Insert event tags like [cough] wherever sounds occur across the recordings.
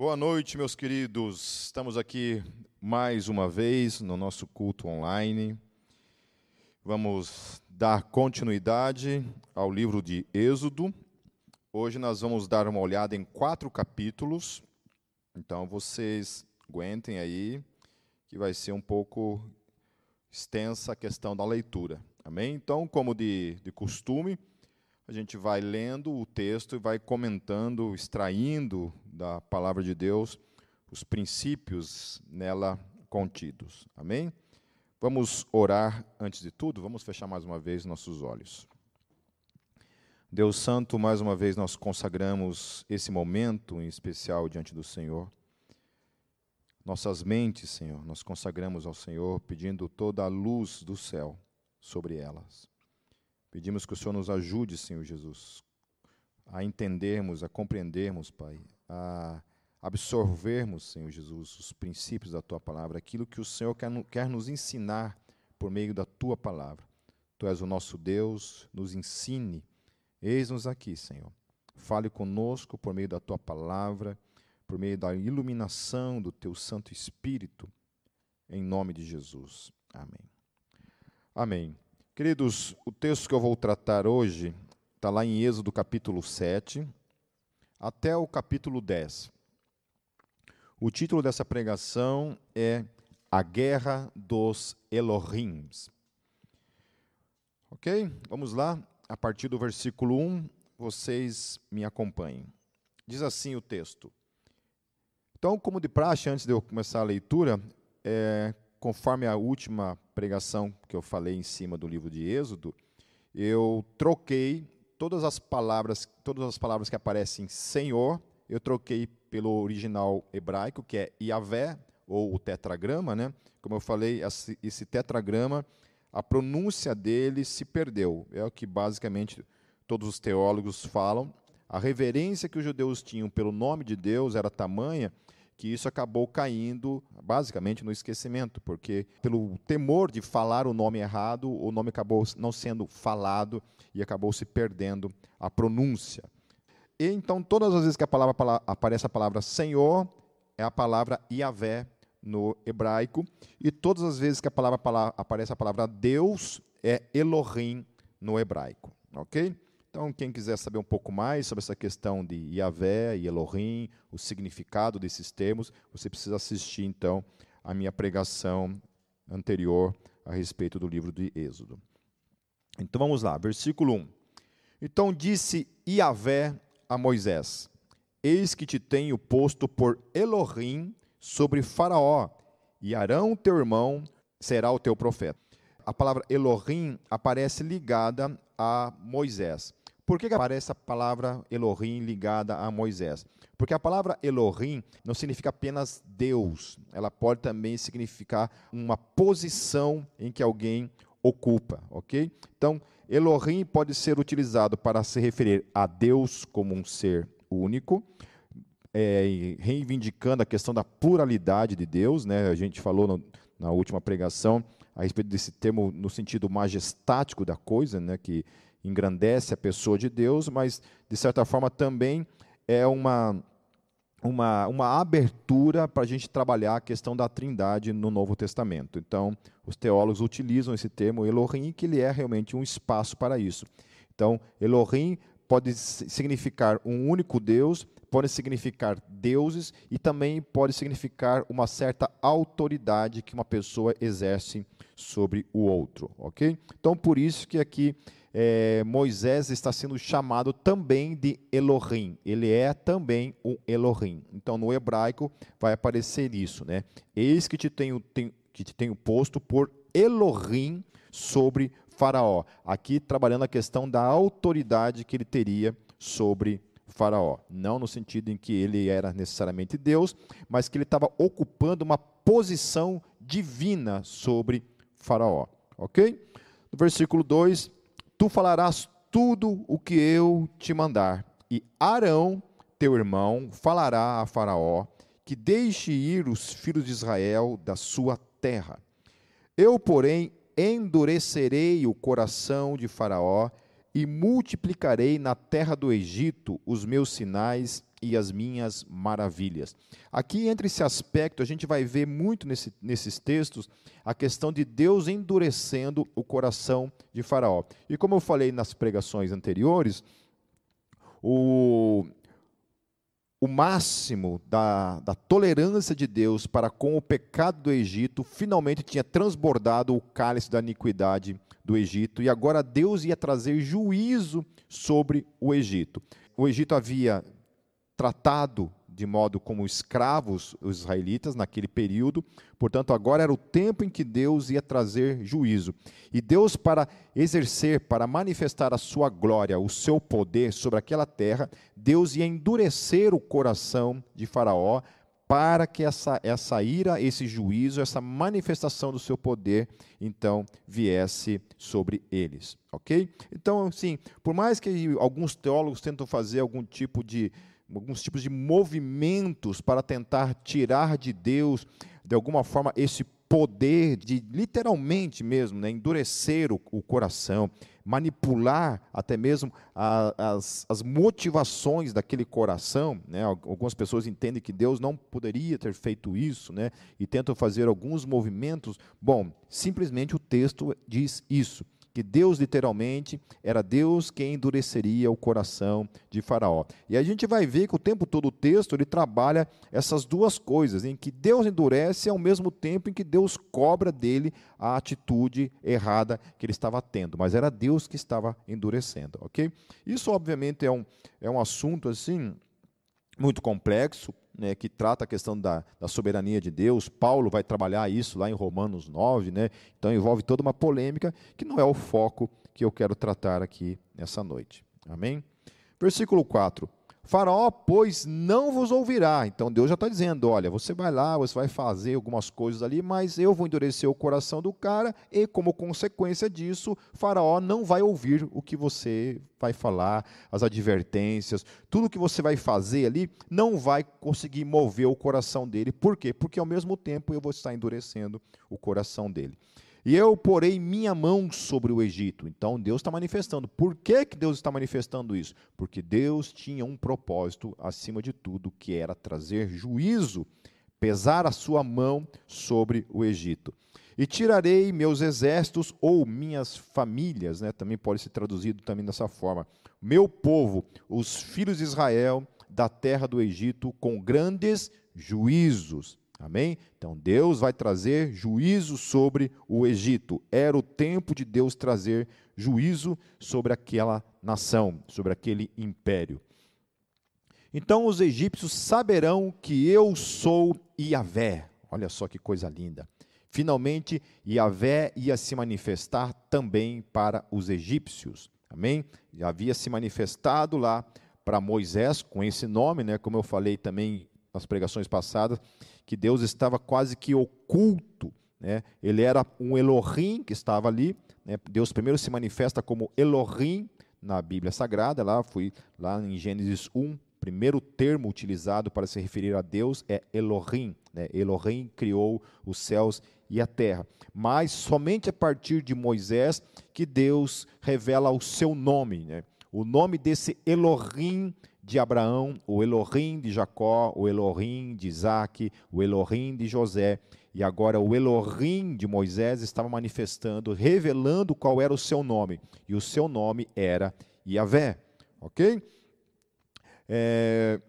Boa noite, meus queridos. Estamos aqui mais uma vez no nosso culto online. Vamos dar continuidade ao livro de Êxodo. Hoje nós vamos dar uma olhada em quatro capítulos. Então vocês aguentem aí, que vai ser um pouco extensa a questão da leitura. Amém? Então, como de, de costume, a gente vai lendo o texto e vai comentando, extraindo da palavra de Deus os princípios nela contidos. Amém? Vamos orar antes de tudo, vamos fechar mais uma vez nossos olhos. Deus Santo, mais uma vez nós consagramos esse momento em especial diante do Senhor. Nossas mentes, Senhor, nós consagramos ao Senhor, pedindo toda a luz do céu sobre elas. Pedimos que o Senhor nos ajude, Senhor Jesus, a entendermos, a compreendermos, Pai, a absorvermos, Senhor Jesus, os princípios da Tua palavra, aquilo que o Senhor quer, quer nos ensinar por meio da Tua palavra. Tu és o nosso Deus, nos ensine. Eis-nos aqui, Senhor. Fale conosco por meio da Tua palavra, por meio da iluminação do Teu Santo Espírito, em nome de Jesus. Amém. Amém. Queridos, o texto que eu vou tratar hoje está lá em Êxodo capítulo 7 até o capítulo 10. O título dessa pregação é A Guerra dos Elohims. Ok? Vamos lá, a partir do versículo 1, vocês me acompanhem. Diz assim o texto. Então, como de praxe, antes de eu começar a leitura, é, conforme a última pregação que eu falei em cima do livro de Êxodo, eu troquei todas as palavras, todas as palavras que aparecem Senhor, eu troquei pelo original hebraico, que é Yahvé, ou o tetragrama, né? Como eu falei, esse tetragrama, a pronúncia dele se perdeu. É o que basicamente todos os teólogos falam. A reverência que os judeus tinham pelo nome de Deus era tamanha que isso acabou caindo basicamente no esquecimento, porque pelo temor de falar o nome errado, o nome acabou não sendo falado e acabou se perdendo a pronúncia. E então todas as vezes que a palavra, aparece a palavra Senhor, é a palavra Yahvé no hebraico, e todas as vezes que a palavra, aparece a palavra Deus, é Elohim no hebraico, OK? Então, quem quiser saber um pouco mais sobre essa questão de Yahvé e Elohim, o significado desses termos, você precisa assistir, então, a minha pregação anterior a respeito do livro de Êxodo. Então, vamos lá, versículo 1. Então disse Yahvé a Moisés: Eis que te tenho posto por Elohim sobre Faraó, e Arão, teu irmão, será o teu profeta. A palavra Elohim aparece ligada a Moisés. Por que, aparece a palavra Elohim ligada a Moisés? Porque a palavra Elohim não significa apenas Deus, ela pode também significar uma posição em que alguém ocupa, ok? Então, Elohim pode ser utilizado para se referir a Deus como um ser único, é, reivindicando a questão da pluralidade de Deus, né? A gente falou no, na última pregação a respeito desse termo no sentido majestático da coisa, né? Que engrandece a pessoa de Deus, mas, de certa forma, também é uma, uma, uma abertura para a gente trabalhar a questão da trindade no Novo Testamento. Então, os teólogos utilizam esse termo Elohim, que ele é realmente um espaço para isso. Então, Elohim pode significar um único Deus, pode significar deuses e também pode significar uma certa autoridade que uma pessoa exerce sobre o outro, ok? Então, por isso que aqui é, Moisés está sendo chamado também de Elohim. Ele é também um Elohim. Então, no hebraico vai aparecer isso, né? Eis que te tenho, tenho, que te tenho posto por Elohim sobre Faraó. Aqui trabalhando a questão da autoridade que ele teria sobre Faraó. Não no sentido em que ele era necessariamente Deus, mas que ele estava ocupando uma posição divina sobre Faraó. Ok? No versículo 2 Tu falarás tudo o que eu te mandar, e Arão, teu irmão, falará a Faraó que deixe ir os filhos de Israel da sua terra. Eu, porém, endurecerei o coração de Faraó e multiplicarei na terra do Egito os meus sinais e as minhas maravilhas. Aqui, entre esse aspecto, a gente vai ver muito nesse, nesses textos a questão de Deus endurecendo o coração de Faraó. E como eu falei nas pregações anteriores, o, o máximo da, da, tolerância de Deus para com o pecado do Egito finalmente tinha transbordado o cálice da iniquidade do Egito, e agora Deus ia trazer juízo sobre o Egito. O Egito havia tratado de modo como escravos os israelitas naquele período, portanto, agora era o tempo em que Deus ia trazer juízo. E Deus, para exercer, para manifestar a sua glória, o seu poder sobre aquela terra, Deus ia endurecer o coração de Faraó para que essa, essa ira, esse juízo, essa manifestação do seu poder, então, viesse sobre eles, ok? Então, assim, por mais que alguns teólogos tentam fazer algum tipo de, alguns tipos de movimentos para tentar tirar de Deus, de alguma forma, esse poder de, literalmente mesmo, né, endurecer o, o coração, manipular até mesmo a, as, as motivações daquele coração. Né? Algumas pessoas entendem que Deus não poderia ter feito isso né? e tentam fazer alguns movimentos. Bom, simplesmente o texto diz isso que Deus literalmente era Deus quem endureceria o coração de Faraó. E a gente vai ver que o tempo todo o texto ele trabalha essas duas coisas, em que Deus endurece ao mesmo tempo em que Deus cobra dele a atitude errada que ele estava tendo, mas era Deus que estava endurecendo, ok? Isso obviamente é um, é um assunto assim muito complexo, né, que trata a questão da, da, soberania de Deus. Paulo vai trabalhar isso lá em Romanos 9, né? então envolve toda uma polêmica que não é o foco que eu quero tratar aqui nessa noite. Amém? Versículo 4. Faraó, pois, não vos ouvirá. Então Deus já está dizendo: olha, você vai lá, você vai fazer algumas coisas ali, mas eu vou endurecer o coração do cara, e como consequência disso, Faraó não vai ouvir o que você vai falar, as advertências, tudo que você vai fazer ali, não vai conseguir mover o coração dele. Por quê? Porque ao mesmo tempo eu vou estar endurecendo o coração dele. E eu porei minha mão sobre o Egito. Então Deus está manifestando. Por que, que Deus está manifestando isso? Porque Deus tinha um propósito acima de tudo, que era trazer juízo, pesar a sua mão sobre o Egito. E tirarei meus exércitos ou minhas famílias, né? também pode ser traduzido também dessa forma. Meu povo, os filhos de Israel, da terra do Egito, com grandes juízos Amém? Então Deus vai trazer juízo sobre o Egito. Era o tempo de Deus trazer juízo sobre aquela nação, sobre aquele império. Então os egípcios saberão que eu sou Iavé. Olha só que coisa linda. Finalmente, Iavé ia se manifestar também para os egípcios. Amém? Já havia se manifestado lá para Moisés com esse nome, né? Como eu falei também nas pregações passadas, que Deus estava quase que oculto. Né? Ele era um Elohim que estava ali. Né? Deus primeiro se manifesta como Elohim na Bíblia Sagrada. Lá fui lá em Gênesis 1, primeiro termo utilizado para se referir a Deus é Elohim. Né? Elohim criou os céus e a terra. Mas somente a partir de Moisés que Deus revela o seu nome. Né? O nome desse Elohim de Abraão, o Elohim de Jacó, o Elohim de Isaac, o Elohim de José. E agora o Elohim de Moisés estava manifestando, revelando qual era o seu nome. E o seu nome era Yahvé. Ok? É,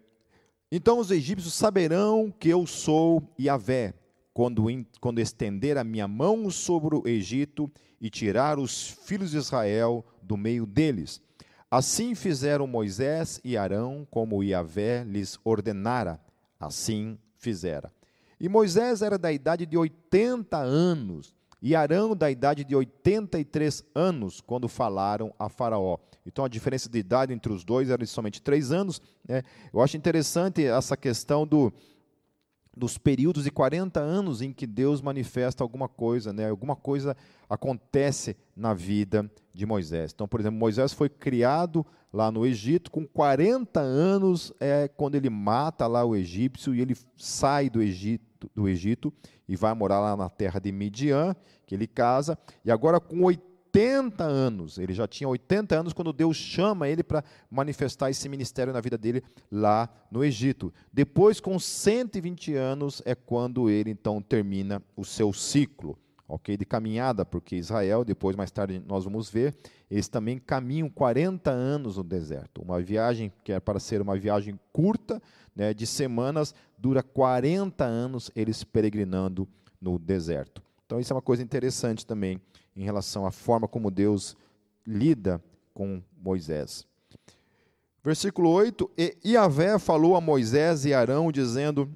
então os egípcios saberão que eu sou Yahvé, quando, quando estender a minha mão sobre o Egito e tirar os filhos de Israel do meio deles Assim fizeram Moisés e Arão, como Iavé lhes ordenara, assim fizera. E Moisés era da idade de 80 anos, e Arão da idade de 83 anos, quando falaram a Faraó. Então a diferença de idade entre os dois era de somente três anos. Né? Eu acho interessante essa questão do, dos períodos de 40 anos em que Deus manifesta alguma coisa, né? alguma coisa acontece na vida de Moisés. Então, por exemplo, Moisés foi criado lá no Egito, com 40 anos é quando ele mata lá o egípcio e ele sai do Egito, do Egito e vai morar lá na terra de Midian, que ele casa, e agora com 80 anos. Ele já tinha 80 anos quando Deus chama ele para manifestar esse ministério na vida dele lá no Egito. Depois, com 120 anos, é quando ele então termina o seu ciclo ok, de caminhada, porque Israel, depois mais tarde nós vamos ver, eles também caminham 40 anos no deserto. Uma viagem que é para ser uma viagem curta, né, de semanas, dura 40 anos eles peregrinando no deserto. Então isso é uma coisa interessante também em relação à forma como Deus lida com Moisés. Versículo 8: E Yahvé falou a Moisés e Arão, dizendo: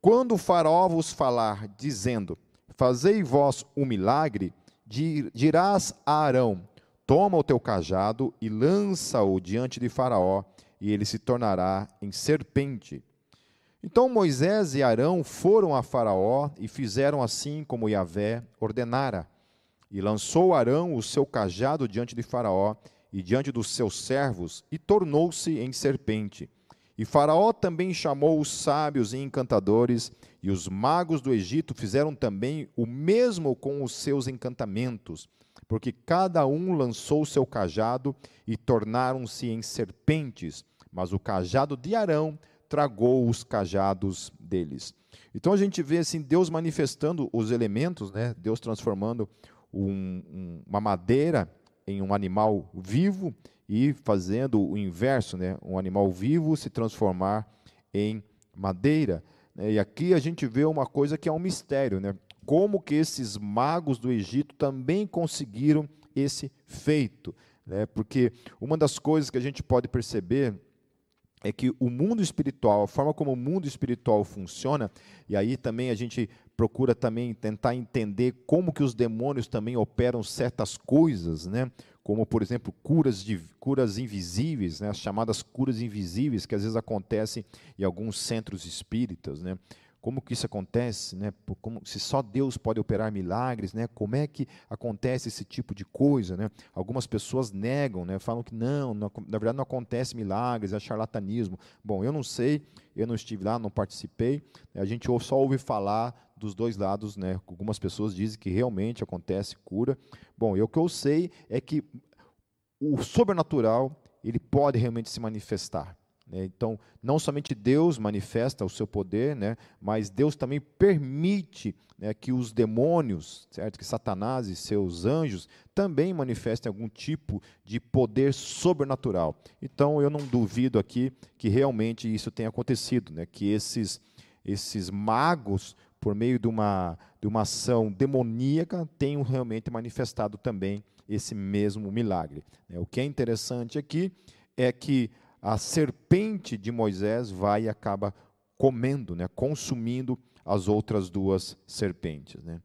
Quando o faraó vos falar, dizendo: Fazei vós um milagre, dirás a Arão: Toma o teu cajado e lança-o diante de Faraó, e ele se tornará em serpente. Então Moisés e Arão foram a Faraó e fizeram assim como Yahvé ordenara. E lançou Arão o seu cajado diante de Faraó e diante dos seus servos, e tornou-se em serpente. E Faraó também chamou os sábios e encantadores e os magos do Egito fizeram também o mesmo com os seus encantamentos, porque cada um lançou seu cajado e tornaram-se em serpentes, mas o cajado de Arão tragou os cajados deles. Então a gente vê assim Deus manifestando os elementos, né? Deus transformando um, um, uma madeira em um animal vivo e fazendo o inverso, né? Um animal vivo se transformar em madeira. Né? E aqui a gente vê uma coisa que é um mistério, né? Como que esses magos do Egito também conseguiram esse feito, né? Porque uma das coisas que a gente pode perceber é que o mundo espiritual, a forma como o mundo espiritual funciona, e aí também a gente procura também tentar entender como que os demônios também operam certas coisas, né? Como por exemplo curas de curas invisíveis, né? As chamadas curas invisíveis que às vezes acontecem em alguns centros espíritas, né? como que isso acontece, né? Como se só Deus pode operar milagres, né? Como é que acontece esse tipo de coisa, né? Algumas pessoas negam, né? Falam que não, não na verdade não acontece milagres, é charlatanismo. Bom, eu não sei, eu não estive lá, não participei. A gente só ouve falar dos dois lados, né? Algumas pessoas dizem que realmente acontece cura. Bom, e o que eu sei é que o sobrenatural ele pode realmente se manifestar. Né? Então, não somente Deus manifesta o seu poder, né, mas Deus também permite né, que os demônios, certo? que Satanás e seus anjos também manifestem algum tipo de poder sobrenatural. Então, eu não duvido aqui que realmente isso tenha acontecido, né, que esses, esses magos, por meio de uma, de uma ação demoníaca, tenham realmente manifestado também esse mesmo milagre. Né? O que é interessante aqui é que a serpente de Moisés vai e acaba comendo, né, consumindo as outras duas serpentes. Né.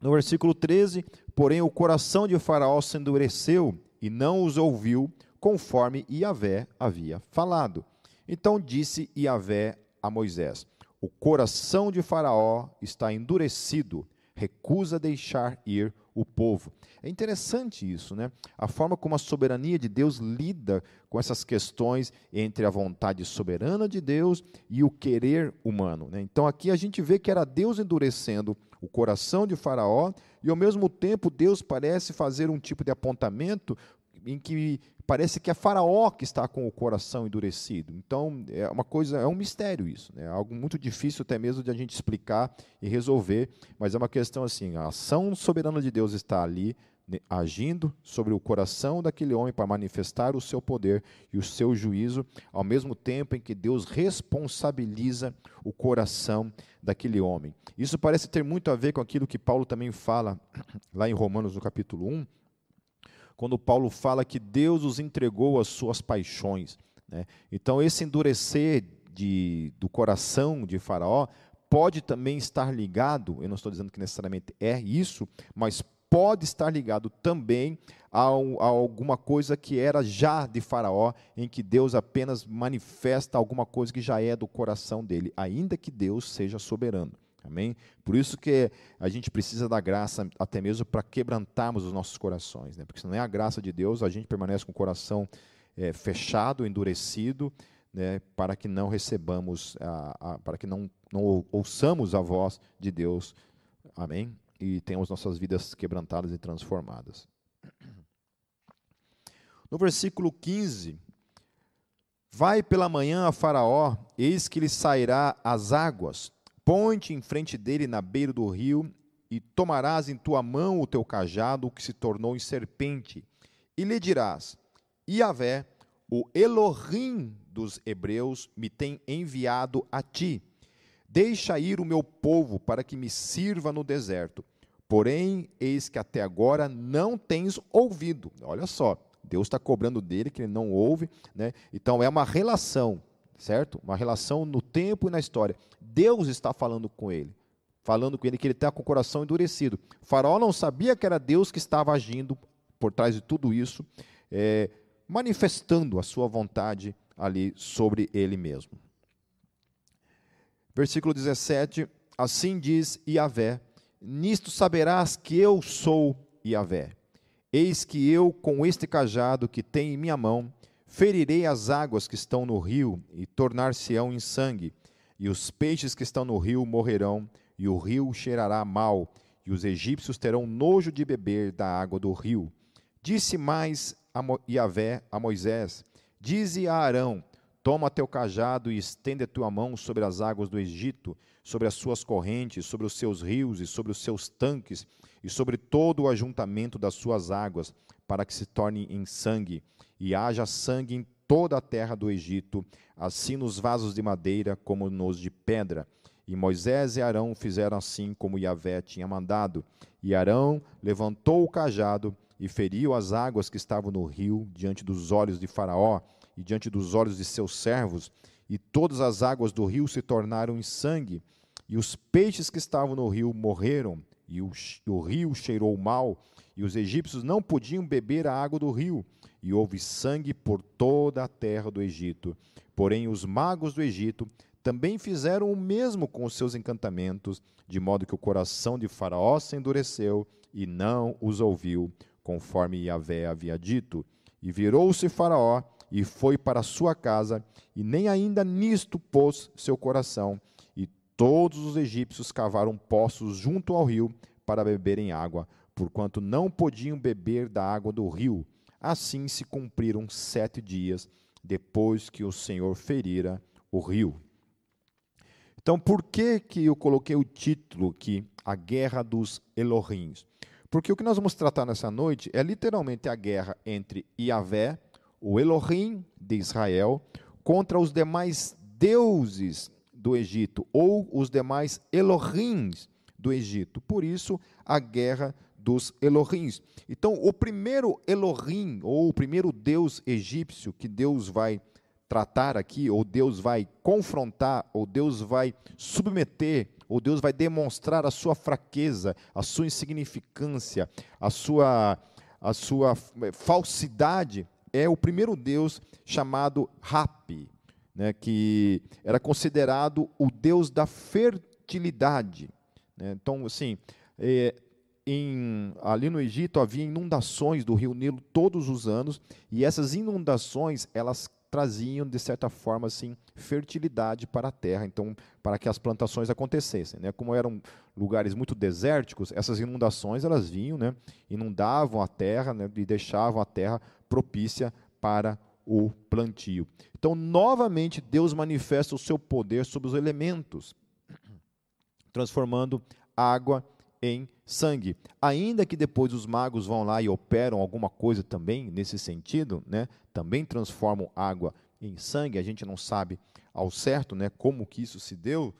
No versículo 13, porém o coração de Faraó se endureceu e não os ouviu, conforme Iavé havia falado. Então disse Iavé a Moisés: O coração de Faraó está endurecido, recusa deixar ir o povo. É interessante isso, né? A forma como a soberania de Deus lida com essas questões entre a vontade soberana de Deus e o querer humano. Né? Então aqui a gente vê que era Deus endurecendo o coração de Faraó e ao mesmo tempo Deus parece fazer um tipo de apontamento em que parece que é Faraó que está com o coração endurecido. Então, é uma coisa, é um mistério isso, né? é algo muito difícil até mesmo de a gente explicar e resolver, mas é uma questão assim, a ação soberana de Deus está ali, né, agindo sobre o coração daquele homem para manifestar o seu poder e o seu juízo, ao mesmo tempo em que Deus responsabiliza o coração daquele homem. Isso parece ter muito a ver com aquilo que Paulo também fala lá em Romanos, no capítulo 1, quando Paulo fala que Deus os entregou às suas paixões. Né? Então, esse endurecer de, do coração de Faraó pode também estar ligado, eu não estou dizendo que necessariamente é isso, mas pode estar ligado também a, a, alguma coisa que era já de Faraó, em que Deus apenas manifesta alguma coisa que já é do coração dele, ainda que Deus seja soberano. Amém? Por isso que a gente precisa da graça até mesmo para quebrantarmos os nossos corações, né? Porque se não é a graça de Deus, a gente permanece com o coração é, fechado, endurecido, né? Para que não recebamos, a, a, para que não, não ouçamos a voz de Deus. Amém? E tenhamos nossas vidas quebrantadas e transformadas. No versículo 15, vai pela manhã a Faraó, eis que lhe sairá as águas, põe-te em frente dele na beira do rio, e tomarás em tua mão o teu cajado, que se tornou em serpente, e lhe dirás: Iavé, o Elohim dos hebreus, me tem enviado a ti. Deixa ir o meu povo para que me sirva no deserto. Porém, eis que até agora não tens ouvido. Olha só, Deus está cobrando dele que ele não ouve, né? Então é uma relação, certo? Uma relação no tempo e na história. Deus está falando com ele, falando com ele que ele está com o coração endurecido. O faraó não sabia que era Deus que estava agindo por trás de tudo isso, é, manifestando a sua vontade ali sobre ele mesmo. Versículo 17: Assim diz Iavé: Nisto saberás que eu sou Iavé. Eis que eu, com este cajado que tenho em minha mão, ferirei as águas que estão no rio e tornar-se-ão em sangue, e os peixes que estão no rio morrerão, e o rio cheirará mal, e os egípcios terão nojo de beber da água do rio. Disse mais a Yahvé a Moisés: Dize a Arão: Toma teu cajado e estende a tua mão sobre as águas do Egito, sobre as suas correntes, sobre os seus rios e sobre os seus tanques, e sobre todo o ajuntamento das suas águas, para que se torne em sangue, e haja sangue em toda a terra do Egito, assim nos vasos de madeira como nos de pedra. E Moisés e Arão fizeram assim como Yahvé tinha mandado. E Arão levantou o cajado e feriu as águas que estavam no rio diante dos olhos de Faraó e diante dos olhos de seus servos, e todas as águas do rio se tornaram em sangue, e os peixes que estavam no rio morreram, e o, o rio cheirou mal, e os egípcios não podiam beber a água do rio, e houve sangue por toda a terra do Egito. Porém, os magos do Egito também fizeram o mesmo com os seus encantamentos, de modo que o coração de Faraó se endureceu e não os ouviu, conforme Yahvé havia dito. E virou-se Faraó e foi para sua casa, e nem ainda nisto pôs seu coração. Todos os egípcios cavaram poços junto ao rio para beberem água, porquanto não podiam beber da água do rio. Assim se cumpriram sete dias depois que o Senhor ferira o rio. Então, por que, que eu coloquei o título aqui, A Guerra dos Elohims? Porque o que nós vamos tratar nessa noite é literalmente a guerra entre Yahvé, o Elohim de Israel contra os demais deuses do Egito ou os demais Elohims do Egito. Por isso, a guerra dos Elohims. Então, o primeiro Elohim, ou o primeiro deus egípcio que Deus vai tratar aqui, ou Deus vai confrontar, ou Deus vai submeter, ou Deus vai demonstrar a sua fraqueza, a sua insignificância, a sua, a sua falsidade, é o primeiro deus chamado Hapi, né, que era considerado o deus da fertilidade. Né? Então, assim, é, em, ali no Egito havia inundações do rio Nilo todos os anos, e essas inundações, elas traziam, de certa forma, assim, fertilidade para a terra, então, para que as plantações acontecessem. Né? Como eram lugares muito desérticos, essas inundações, elas vinham, né? inundavam a terra né? e deixavam a terra propícia para o plantio. Então, novamente, Deus manifesta o seu poder sobre os elementos, [clears throat] transformando água em sangue. Ainda que depois os magos vão lá e operam alguma coisa também nesse sentido, né? também transformam água em sangue, a gente não sabe ao certo né, como que isso se deu,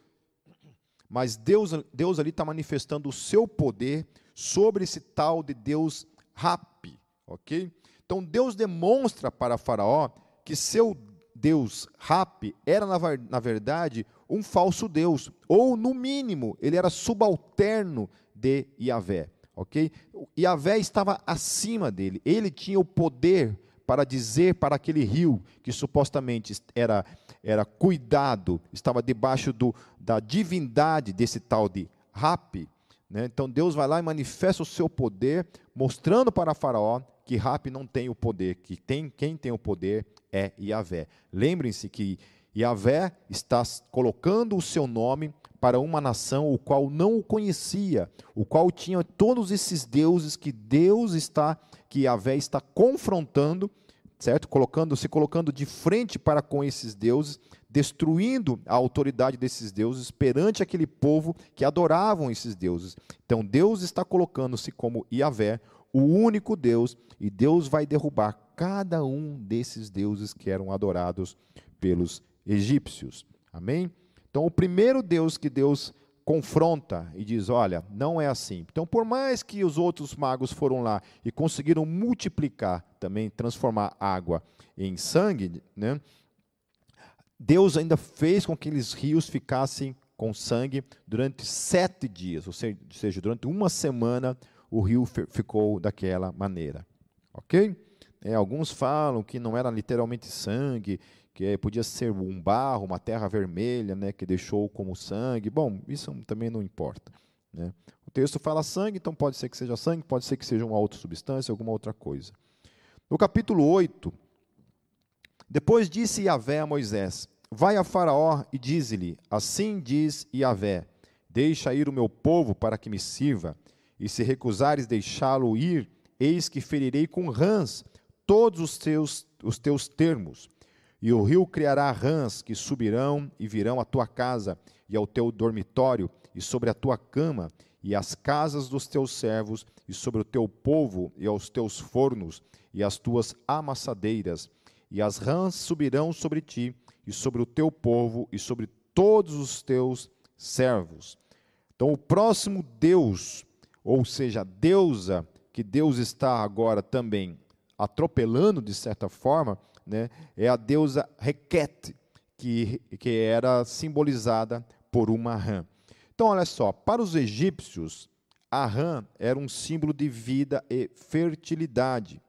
[clears throat] mas Deus, Deus ali está manifestando o seu poder sobre esse tal de Deus Rapi, ok? Então Deus demonstra para Faraó que seu Deus Rap era, na, verdade, um falso Deus, ou, no mínimo, ele era subalterno de Yahvé. Ok? Yahvé estava acima dele, ele tinha o poder para dizer para aquele rio que supostamente era, era cuidado, estava debaixo do, da divindade desse tal de Rap. Né? Então Deus vai lá e manifesta o seu poder, mostrando para Faraó que Rap não tem o poder, que tem, quem tem o poder é Yahvé. Lembrem-se que Yahvé está colocando o seu nome para uma nação o qual não o conhecia, o qual tinha todos esses deuses que Deus está, que Yahvé está confrontando, certo? Colocando, se colocando de frente para com esses deuses, destruindo a autoridade desses deuses perante aquele povo que adoravam esses deuses. Então Deus está colocando-se como Yahvé, o único Deus, e Deus vai derrubar cada um desses deuses que eram adorados pelos egípcios. Amém? Então, o primeiro Deus que Deus confronta e diz: olha, não é assim. Então, por mais que os outros magos foram lá e conseguiram multiplicar, também transformar água em sangue, né? Deus ainda fez com que aqueles rios ficassem com sangue durante sete dias, ou seja, durante uma semana o rio ficou daquela maneira. Ok? É, alguns falam que não era literalmente sangue, que podia ser um barro, uma terra vermelha, né, que deixou como sangue. Bom, isso também não importa. Né? O texto fala sangue, então pode ser que seja sangue, pode ser que seja uma outra substância, alguma outra coisa. No capítulo 8, depois disse Yahvé a Moisés: Vai a Faraó e dize-lhe: Assim diz Yahvé: Deixa ir o meu povo para que me sirva, e se recusares deixá-lo ir, eis que ferirei com rãs todos os teus, os teus termos. E o rio criará rãs que subirão e virão à tua casa e ao teu dormitório e sobre a tua cama e as casas dos teus servos e sobre o teu povo e aos teus fornos e as tuas amassadeiras e as rãs subirão sobre ti e sobre o teu povo e sobre todos os teus servos. Então o próximo Deus, ou seja, deusa que Deus está agora também atropelando de certa forma, né, é a deusa Requete, que, que era simbolizada por uma rã. Então, olha só, para os egípcios, a rã era um símbolo de vida e fertilidade,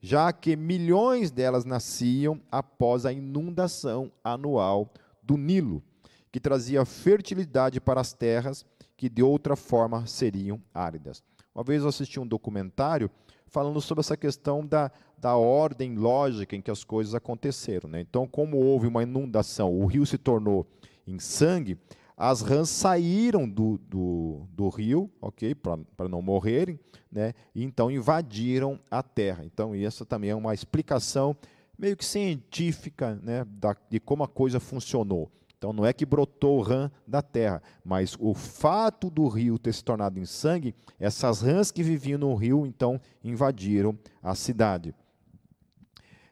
já que milhões delas nasciam após a inundação anual do Nilo, que trazia fertilidade para as terras que de outra forma seriam áridas. Uma vez eu assisti um documentário falando sobre essa questão da, da ordem lógica em que as coisas aconteceram. Né? Então, como houve uma inundação, o rio se tornou em sangue, as rãs saíram do, do, do rio, ok, para não morrerem, né? e então invadiram a terra. Então, essa também é uma explicação meio que científica né, da, de como a coisa funcionou. Então não é que brotou rã da terra, mas o fato do rio ter se tornado em sangue, essas rãs que viviam no rio então invadiram a cidade.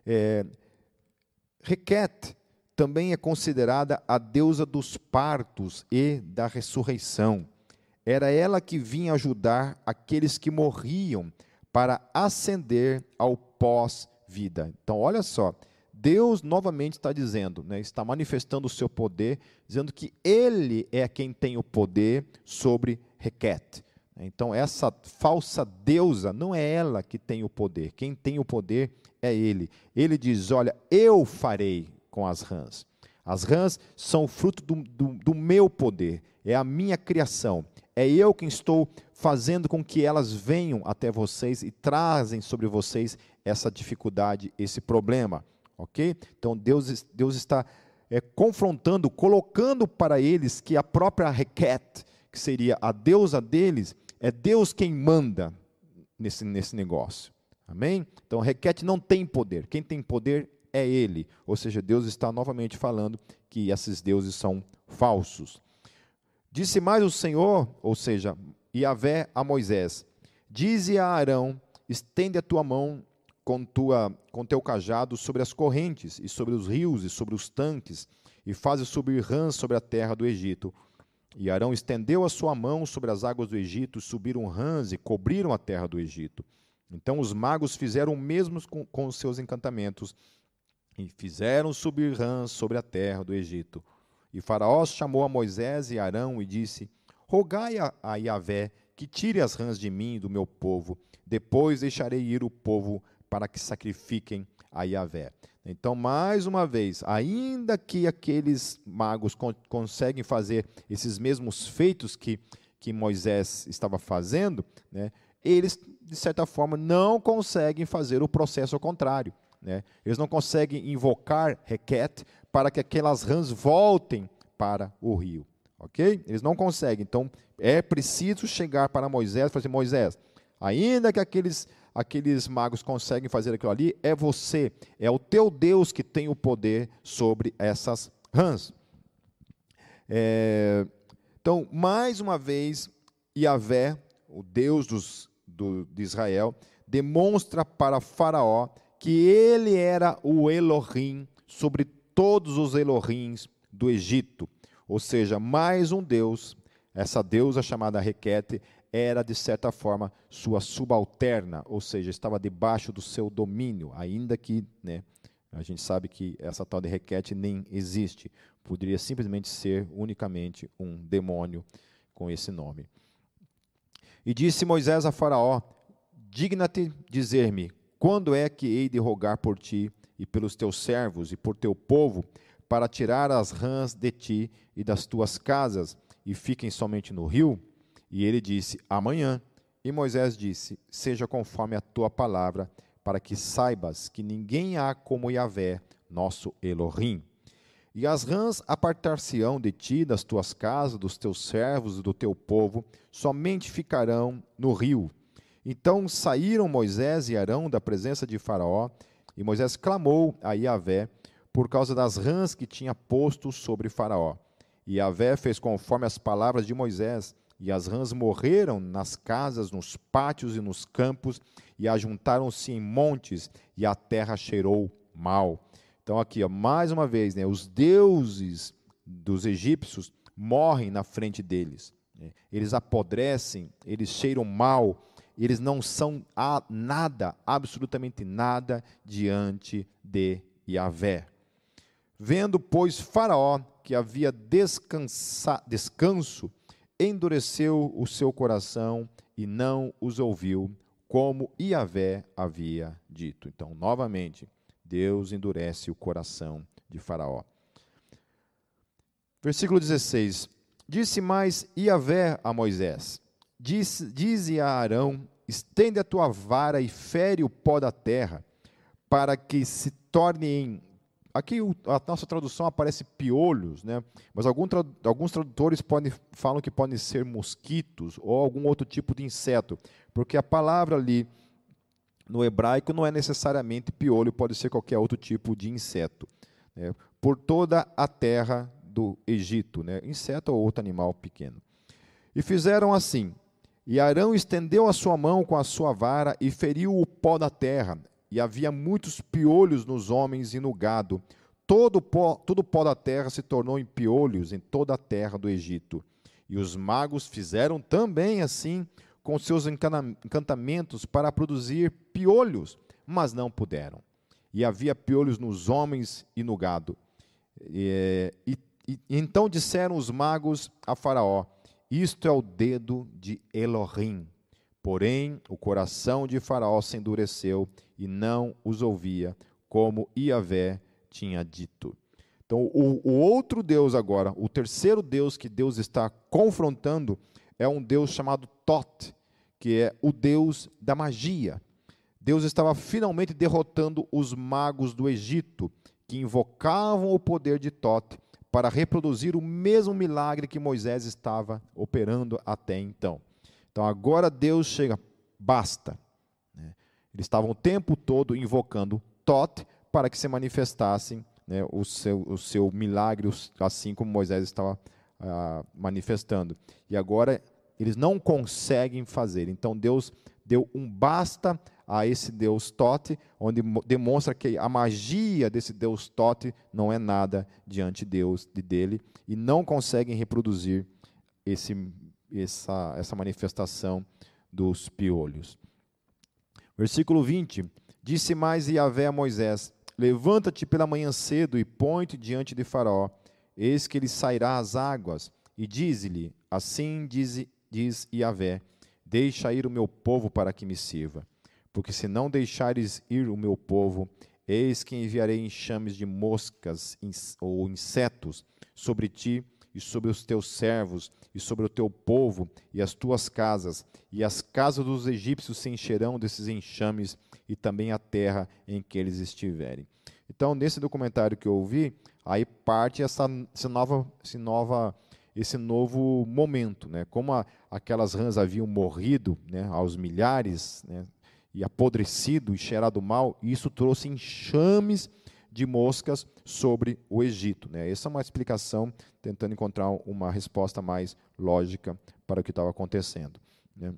É, Requete também é considerada a deusa dos partos e da ressurreição. Era ela que vinha ajudar aqueles que morriam para ascender ao pós-vida. Então, olha só, Deus novamente está dizendo, né, está manifestando o seu poder, dizendo que Ele é quem tem o poder sobre Requete. Então, essa falsa deusa, não é ela que tem o poder, quem tem o poder é Ele. Ele diz: Olha, eu farei com as rãs. As rãs são fruto do, do, do meu poder, é a minha criação. É eu quem estou fazendo com que elas venham até vocês e trazem sobre vocês essa dificuldade, esse problema. Ok? Então Deus, Deus está é, confrontando, colocando para eles que a própria Requete, que seria a deusa deles, é Deus quem manda nesse, nesse negócio. Amém? Então Requete não tem poder, quem tem poder é ele. Ou seja, Deus está novamente falando que esses deuses são falsos. Disse mais o Senhor, ou seja, Yahvé a Moisés: Dize a Arão: estende a tua mão com, tua, com teu cajado sobre as correntes, e sobre os rios, e sobre os tanques, e fazes subir rãs sobre a terra do Egito. E Arão estendeu a sua mão sobre as águas do Egito, subiram rãs e cobriram a terra do Egito. Então os magos fizeram o mesmo com, com os seus encantamentos, e fizeram subir rãs sobre a terra do Egito. E Faraó chamou a Moisés e Arão e disse: Rogai a, a Yahvé que tire as rãs de mim e do meu povo, depois deixarei ir o povo para que sacrifiquem a Yahvé. Então, mais uma vez, ainda que aqueles magos con conseguem fazer esses mesmos feitos que, que Moisés estava fazendo, né, eles, de certa forma, não conseguem fazer o processo ao contrário. Né? Eles não conseguem invocar Requete para que aquelas rãs voltem para o rio. Ok? Eles não conseguem. Então, é preciso chegar para Moisés e falar assim, Moisés, ainda que aqueles, aqueles magos conseguem fazer aquilo ali, é você, é o teu Deus que tem o poder sobre essas rãs. É, então, mais uma vez, Yahvé, o Deus dos, do, de Israel, demonstra para Faraó que ele era o Elohim sobre todos os Elohims do Egito. Ou seja, mais um Deus, essa deusa chamada Requete, era de certa forma sua subalterna, ou seja, estava debaixo do seu domínio, ainda que né, a gente sabe que essa tal de Requete nem existe. Poderia simplesmente ser unicamente um demônio com esse nome. E disse Moisés a Faraó: Digna-te dizer-me, quando é que hei de rogar por ti e pelos teus servos e por teu povo, para tirar as rãs de ti e das tuas casas, e fiquem somente no rio? E ele disse: Amanhã. E Moisés disse: Seja conforme a tua palavra, para que saibas que ninguém há como Yahvé, nosso Elohim. E as rãs apartar-se-ão de ti, das tuas casas, dos teus servos e do teu povo, somente ficarão no rio. Então saíram Moisés e Arão da presença de Faraó, e Moisés clamou a Yahvé por causa das rãs que tinha posto sobre Faraó. E Yahvé fez conforme as palavras de Moisés, e as rãs morreram nas casas, nos pátios e nos campos, e ajuntaram-se em montes, e a terra cheirou mal. Então, aqui, ó, mais uma vez, né, os deuses dos egípcios morrem na frente deles. Né? Eles apodrecem, eles cheiram mal, eles não são nada, absolutamente nada, diante de Yahvé. Vendo, pois, Faraó que havia descanso, endureceu o seu coração e não os ouviu, como Yahvé havia dito. Então, novamente, Deus endurece o coração de Faraó. Versículo 16: Disse mais Iavé a Moisés: Diz, a Arão: Estende a tua vara e fere o pó da terra, para que se torne em. Aqui a nossa tradução aparece piolhos, né? mas alguns tradutores podem, falam que podem ser mosquitos ou algum outro tipo de inseto, porque a palavra ali no hebraico não é necessariamente piolho, pode ser qualquer outro tipo de inseto. Né? Por toda a terra do Egito, né? inseto ou outro animal pequeno. E fizeram assim. E Arão estendeu a sua mão com a sua vara e feriu o pó da terra. E havia muitos piolhos nos homens e no gado. Todo o pó, todo o pó da terra se tornou em piolhos em toda a terra do Egito. E os magos fizeram também assim com seus encantamentos para produzir piolhos, mas não puderam. E havia piolhos nos homens e no gado. E, e, e então disseram os magos a Faraó: Isto é o dedo de Elohim. Porém, o coração de Faraó se endureceu e não os ouvia, como Iavé tinha dito. Então, o, o outro Deus agora, o terceiro Deus que Deus está confrontando, é um Deus chamado Tot, que é o Deus da magia. Deus estava finalmente derrotando os magos do Egito, que invocavam o poder de Tot para reproduzir o mesmo milagre que Moisés estava operando até então. Então agora Deus chega, basta. Né? Eles estavam o tempo todo invocando Tot para que se manifestassem né, o, seu, o seu milagre, assim como Moisés estava ah, manifestando. E agora eles não conseguem fazer. Então Deus deu um basta a esse Deus Tote, onde demonstra que a magia desse Deus Tote não é nada diante de Deus de dele e não conseguem reproduzir esse, essa, essa manifestação dos piolhos. Versículo 20: Disse mais Yahvé a Moisés: Levanta-te pela manhã cedo e põe-te diante de Faraó, eis que ele sairá às águas, e dize-lhe: Assim diz diz Yahvé: Deixa ir o meu povo para que me sirva. Porque se não deixares ir o meu povo, eis que enviarei enxames de moscas ou insetos sobre ti e sobre os teus servos e sobre o teu povo e as tuas casas, e as casas dos egípcios se encherão desses enxames e também a terra em que eles estiverem. Então, nesse documentário que eu ouvi, aí parte essa, essa nova, essa nova esse novo momento, né? Como a, aquelas rãs haviam morrido, né, aos milhares, né, e apodrecido e cheirado mal, isso trouxe enxames de moscas sobre o Egito. Né? Essa é uma explicação tentando encontrar uma resposta mais lógica para o que estava acontecendo. Né?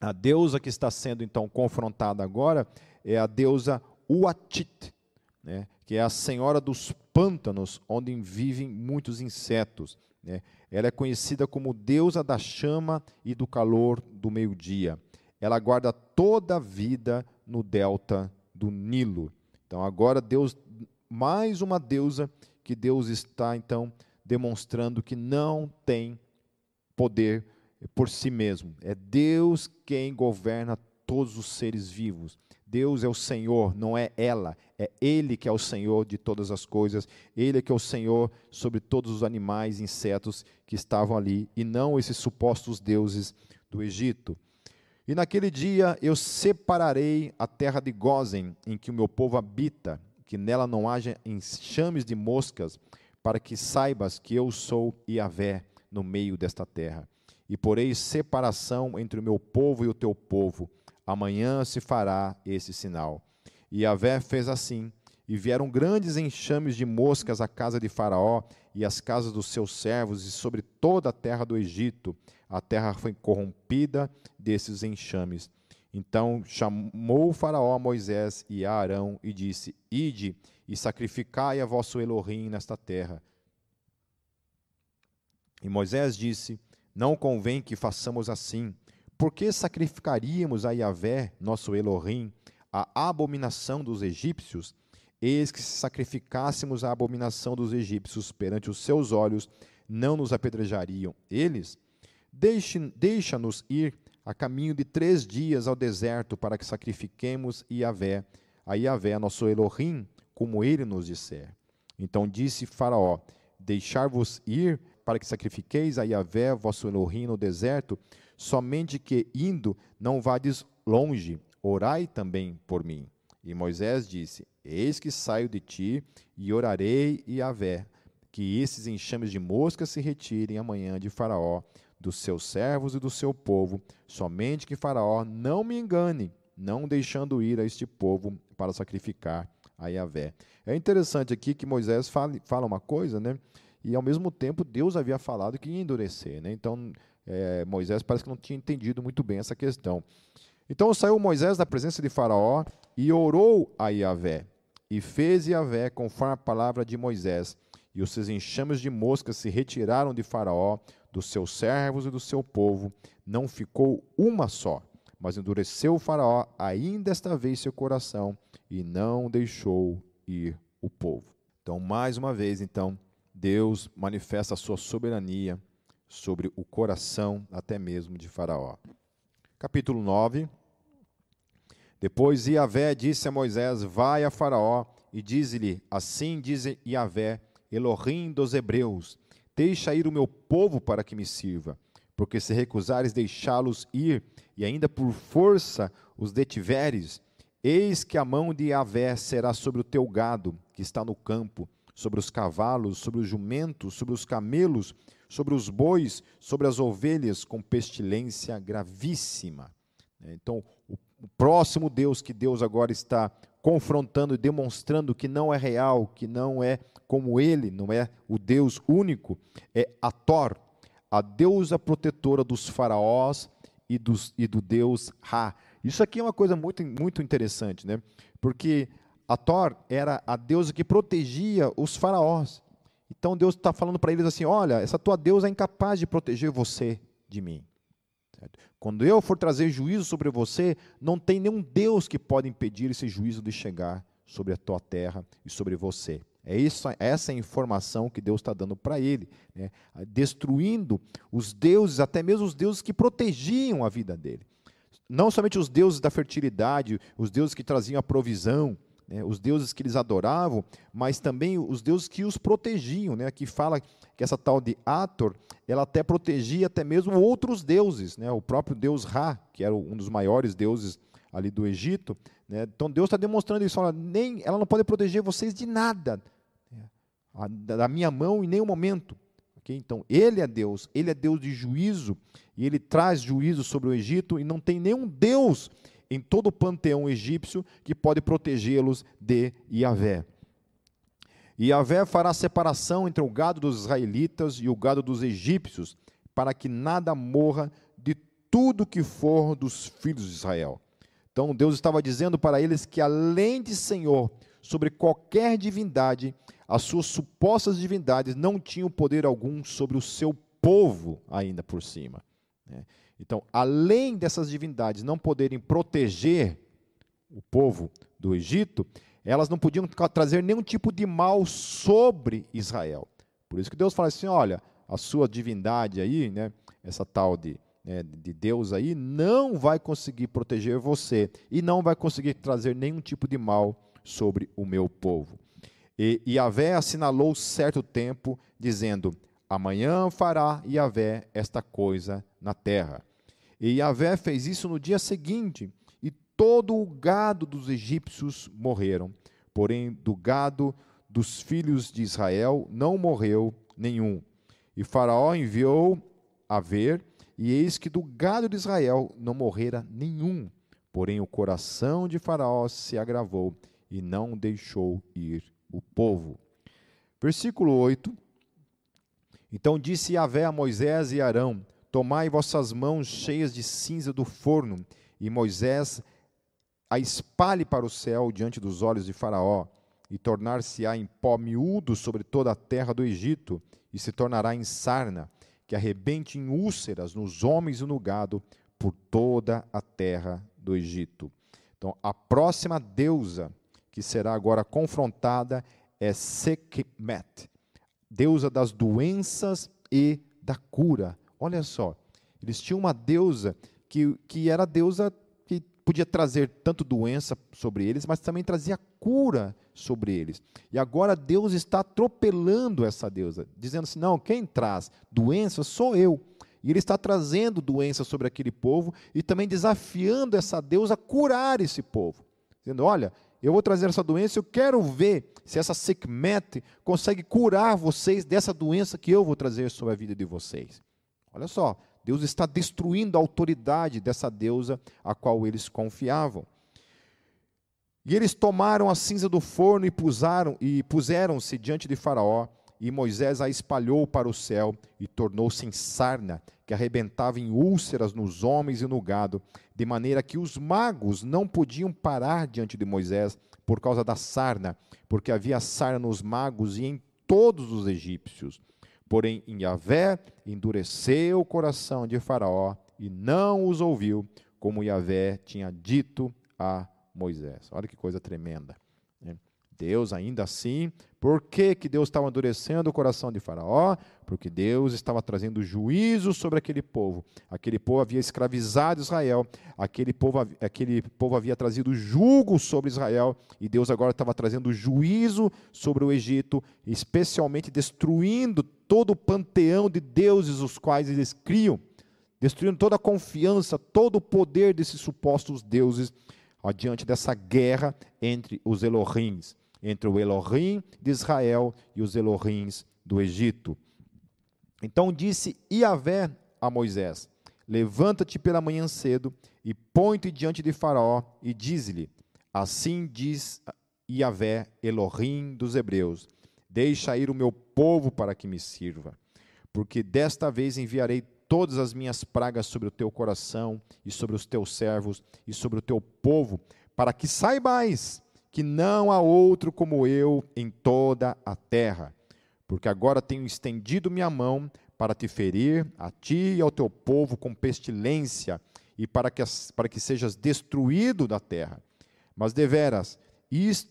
A deusa que está sendo então confrontada agora é a deusa Uatit, né? que é a senhora dos pântanos, onde vivem muitos insetos. Né? Ela é conhecida como deusa da chama e do calor do meio-dia. Ela guarda toda a vida no delta do Nilo. Então agora Deus, mais uma deusa que Deus está então demonstrando que não tem poder por si mesmo. É Deus quem governa todos os seres vivos. Deus é o Senhor, não é ela. É Ele que é o Senhor de todas as coisas. Ele é que é o Senhor sobre todos os animais, insetos que estavam ali, e não esses supostos deuses do Egito. E naquele dia eu separarei a terra de Gozen, em que o meu povo habita, que nela não haja enxames de moscas, para que saibas que eu sou Iavé no meio desta terra. E porei separação entre o meu povo e o teu povo. Amanhã se fará esse sinal. E Iavé fez assim, e vieram grandes enxames de moscas à casa de Faraó e às casas dos seus servos e sobre toda a terra do Egito a terra foi corrompida desses enxames. Então chamou o Faraó a Moisés e a Arão e disse: Ide e sacrificai a vosso Elohim nesta terra. E Moisés disse: Não convém que façamos assim. Por que sacrificaríamos a Yahvé, nosso Elohim, a abominação dos egípcios? Eis que se sacrificássemos a abominação dos egípcios perante os seus olhos, não nos apedrejariam eles? Deixa-nos ir a caminho de três dias ao deserto para que sacrifiquemos Iavé, a Iavé, nosso Elohim, como ele nos disser. Então disse Faraó: Deixar-vos ir para que sacrifiqueis a Iavé, vosso Elohim, no deserto, somente que indo não vades longe, orai também por mim. E Moisés disse: Eis que saio de ti e orarei Iavé, que esses enxames de moscas se retirem amanhã de Faraó, dos seus servos e do seu povo, somente que Faraó não me engane, não deixando ir a este povo para sacrificar a Yahvé. É interessante aqui que Moisés fala, fala uma coisa, né? E ao mesmo tempo Deus havia falado que ia endurecer, né? Então é, Moisés parece que não tinha entendido muito bem essa questão. Então saiu Moisés da presença de Faraó e orou a Yahvé. E fez Yahvé conforme a palavra de Moisés. E os seus enxames de moscas se retiraram de Faraó, dos seus servos e do seu povo, não ficou uma só, mas endureceu o Faraó ainda esta vez seu coração e não deixou ir o povo. Então, mais uma vez, então, Deus manifesta a sua soberania sobre o coração até mesmo de Faraó. Capítulo 9. Depois Iavé disse a Moisés: Vai a Faraó e dize-lhe: Assim diz Iavé, Elohim dos Hebreus: Deixa ir o meu povo para que me sirva, porque se recusares deixá-los ir, e ainda por força os detiveres, eis que a mão de Yahvé será sobre o teu gado, que está no campo, sobre os cavalos, sobre os jumentos, sobre os camelos, sobre os bois, sobre as ovelhas, com pestilência gravíssima. Então, o próximo Deus que Deus agora está confrontando e demonstrando que não é real, que não é como ele, não é o Deus único, é Ator, a deusa protetora dos faraós e, dos, e do Deus Ra. Isso aqui é uma coisa muito, muito interessante, né? porque Ator era a deusa que protegia os faraós. Então Deus está falando para eles assim: olha, essa tua deusa é incapaz de proteger você de mim. Quando eu for trazer juízo sobre você, não tem nenhum Deus que pode impedir esse juízo de chegar sobre a tua terra e sobre você. É isso, essa informação que Deus está dando para ele, né? destruindo os deuses, até mesmo os deuses que protegiam a vida dele. Não somente os deuses da fertilidade, os deuses que traziam a provisão, né? os deuses que eles adoravam, mas também os deuses que os protegiam. Né? Aqui fala que essa tal de Ator, ela até protegia até mesmo outros deuses, né? o próprio deus Ra, que era um dos maiores deuses ali do Egito. Né? Então Deus está demonstrando isso, olha, nem, ela não pode proteger vocês de nada, né? da minha mão em nenhum momento. ok? Então, ele é Deus, ele é Deus de juízo, e ele traz juízo sobre o Egito, e não tem nenhum Deus em todo o panteão egípcio que pode protegê-los de Yahvé. Yahvé fará separação entre o gado dos israelitas e o gado dos egípcios, para que nada morra de tudo que for dos filhos de Israel. Então Deus estava dizendo para eles que além de Senhor sobre qualquer divindade, as suas supostas divindades não tinham poder algum sobre o seu povo ainda por cima. Né? Então, além dessas divindades não poderem proteger o povo do Egito, elas não podiam trazer nenhum tipo de mal sobre Israel. Por isso que Deus fala assim: olha, a sua divindade aí, né, essa tal de, né, de Deus aí, não vai conseguir proteger você e não vai conseguir trazer nenhum tipo de mal sobre o meu povo. E Yahvé assinalou certo tempo, dizendo: Amanhã fará Yahvé esta coisa na terra. E Yahvé fez isso no dia seguinte, e todo o gado dos egípcios morreram. Porém, do gado dos filhos de Israel não morreu nenhum. E Faraó enviou a ver, e eis que do gado de Israel não morrera nenhum. Porém, o coração de Faraó se agravou e não deixou ir o povo. Versículo 8. Então disse Yahvé a Moisés e Arão: Tomai vossas mãos cheias de cinza do forno, e Moisés a espalhe para o céu diante dos olhos de Faraó, e tornar-se-á em pó miúdo sobre toda a terra do Egito, e se tornará em sarna, que arrebente em úlceras nos homens e no gado, por toda a terra do Egito. Então, a próxima deusa que será agora confrontada é Sekhmet, deusa das doenças e da cura. Olha só, eles tinham uma deusa que, que era deusa que podia trazer tanto doença sobre eles, mas também trazia cura sobre eles. E agora Deus está atropelando essa deusa, dizendo assim: não, quem traz doença sou eu. E ele está trazendo doença sobre aquele povo e também desafiando essa deusa a curar esse povo. Dizendo: olha, eu vou trazer essa doença, eu quero ver se essa Sekhmet consegue curar vocês dessa doença que eu vou trazer sobre a vida de vocês. Olha só, Deus está destruindo a autoridade dessa deusa a qual eles confiavam. E eles tomaram a cinza do forno e puseram e puseram-se diante de Faraó, e Moisés a espalhou para o céu e tornou-se em sarna, que arrebentava em úlceras nos homens e no gado, de maneira que os magos não podiam parar diante de Moisés por causa da sarna, porque havia sarna nos magos e em todos os egípcios. Porém, em Yahvé endureceu o coração de Faraó e não os ouviu, como Yahvé tinha dito a Moisés. Olha que coisa tremenda. Né? Deus, ainda assim, por que, que Deus estava endurecendo o coração de Faraó? Porque Deus estava trazendo juízo sobre aquele povo. Aquele povo havia escravizado Israel, aquele povo, aquele povo havia trazido julgo sobre Israel, e Deus agora estava trazendo juízo sobre o Egito, especialmente destruindo todo o panteão de deuses os quais eles criam, destruindo toda a confiança, todo o poder desses supostos deuses, adiante dessa guerra entre os Elohims, entre o Elohim de Israel e os Elohims do Egito. Então disse Iavé a Moisés: Levanta-te pela manhã cedo e põe-te diante de Faraó e diz-lhe: Assim diz Iavé, Elohim dos Hebreus: Deixa ir o meu povo para que me sirva, porque desta vez enviarei todas as minhas pragas sobre o teu coração e sobre os teus servos e sobre o teu povo, para que saibais que não há outro como eu em toda a terra. Porque agora tenho estendido minha mão para te ferir, a ti e ao teu povo, com pestilência, e para que, para que sejas destruído da terra. Mas deveras,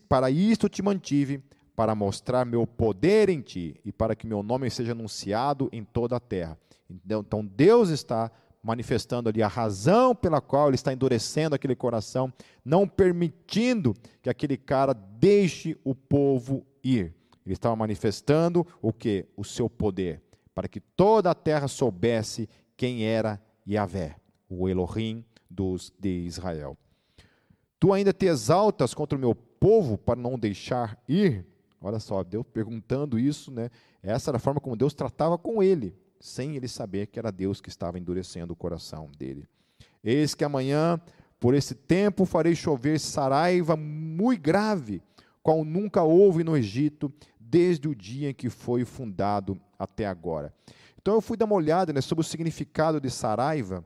para isto te mantive, para mostrar meu poder em ti e para que meu nome seja anunciado em toda a terra. Então, então Deus está manifestando ali a razão pela qual ele está endurecendo aquele coração, não permitindo que aquele cara deixe o povo ir. Ele estava manifestando o que? O seu poder, para que toda a terra soubesse quem era Yahvé, o Elohim dos de Israel. Tu ainda te exaltas contra o meu povo para não deixar ir? Olha só, Deus perguntando isso, né? Essa era a forma como Deus tratava com ele, sem ele saber que era Deus que estava endurecendo o coração dele. Eis que amanhã, por esse tempo, farei chover saraiva muito grave, qual nunca houve no Egito, desde o dia em que foi fundado até agora. Então eu fui dar uma olhada né, sobre o significado de saraiva.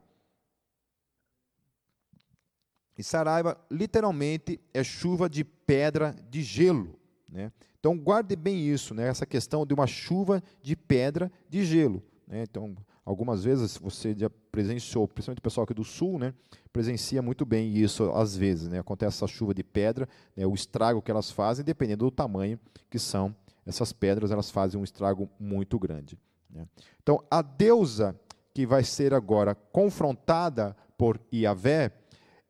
E saraiva, literalmente, é chuva de pedra de gelo. Né? Então guarde bem isso, né, essa questão de uma chuva de pedra de gelo. Né? Então, algumas vezes você já presenciou, principalmente o pessoal aqui do sul, né, presencia muito bem isso às vezes. Né? Acontece essa chuva de pedra, né, o estrago que elas fazem, dependendo do tamanho que são essas pedras, elas fazem um estrago muito grande. Né? Então, a deusa que vai ser agora confrontada por Iavé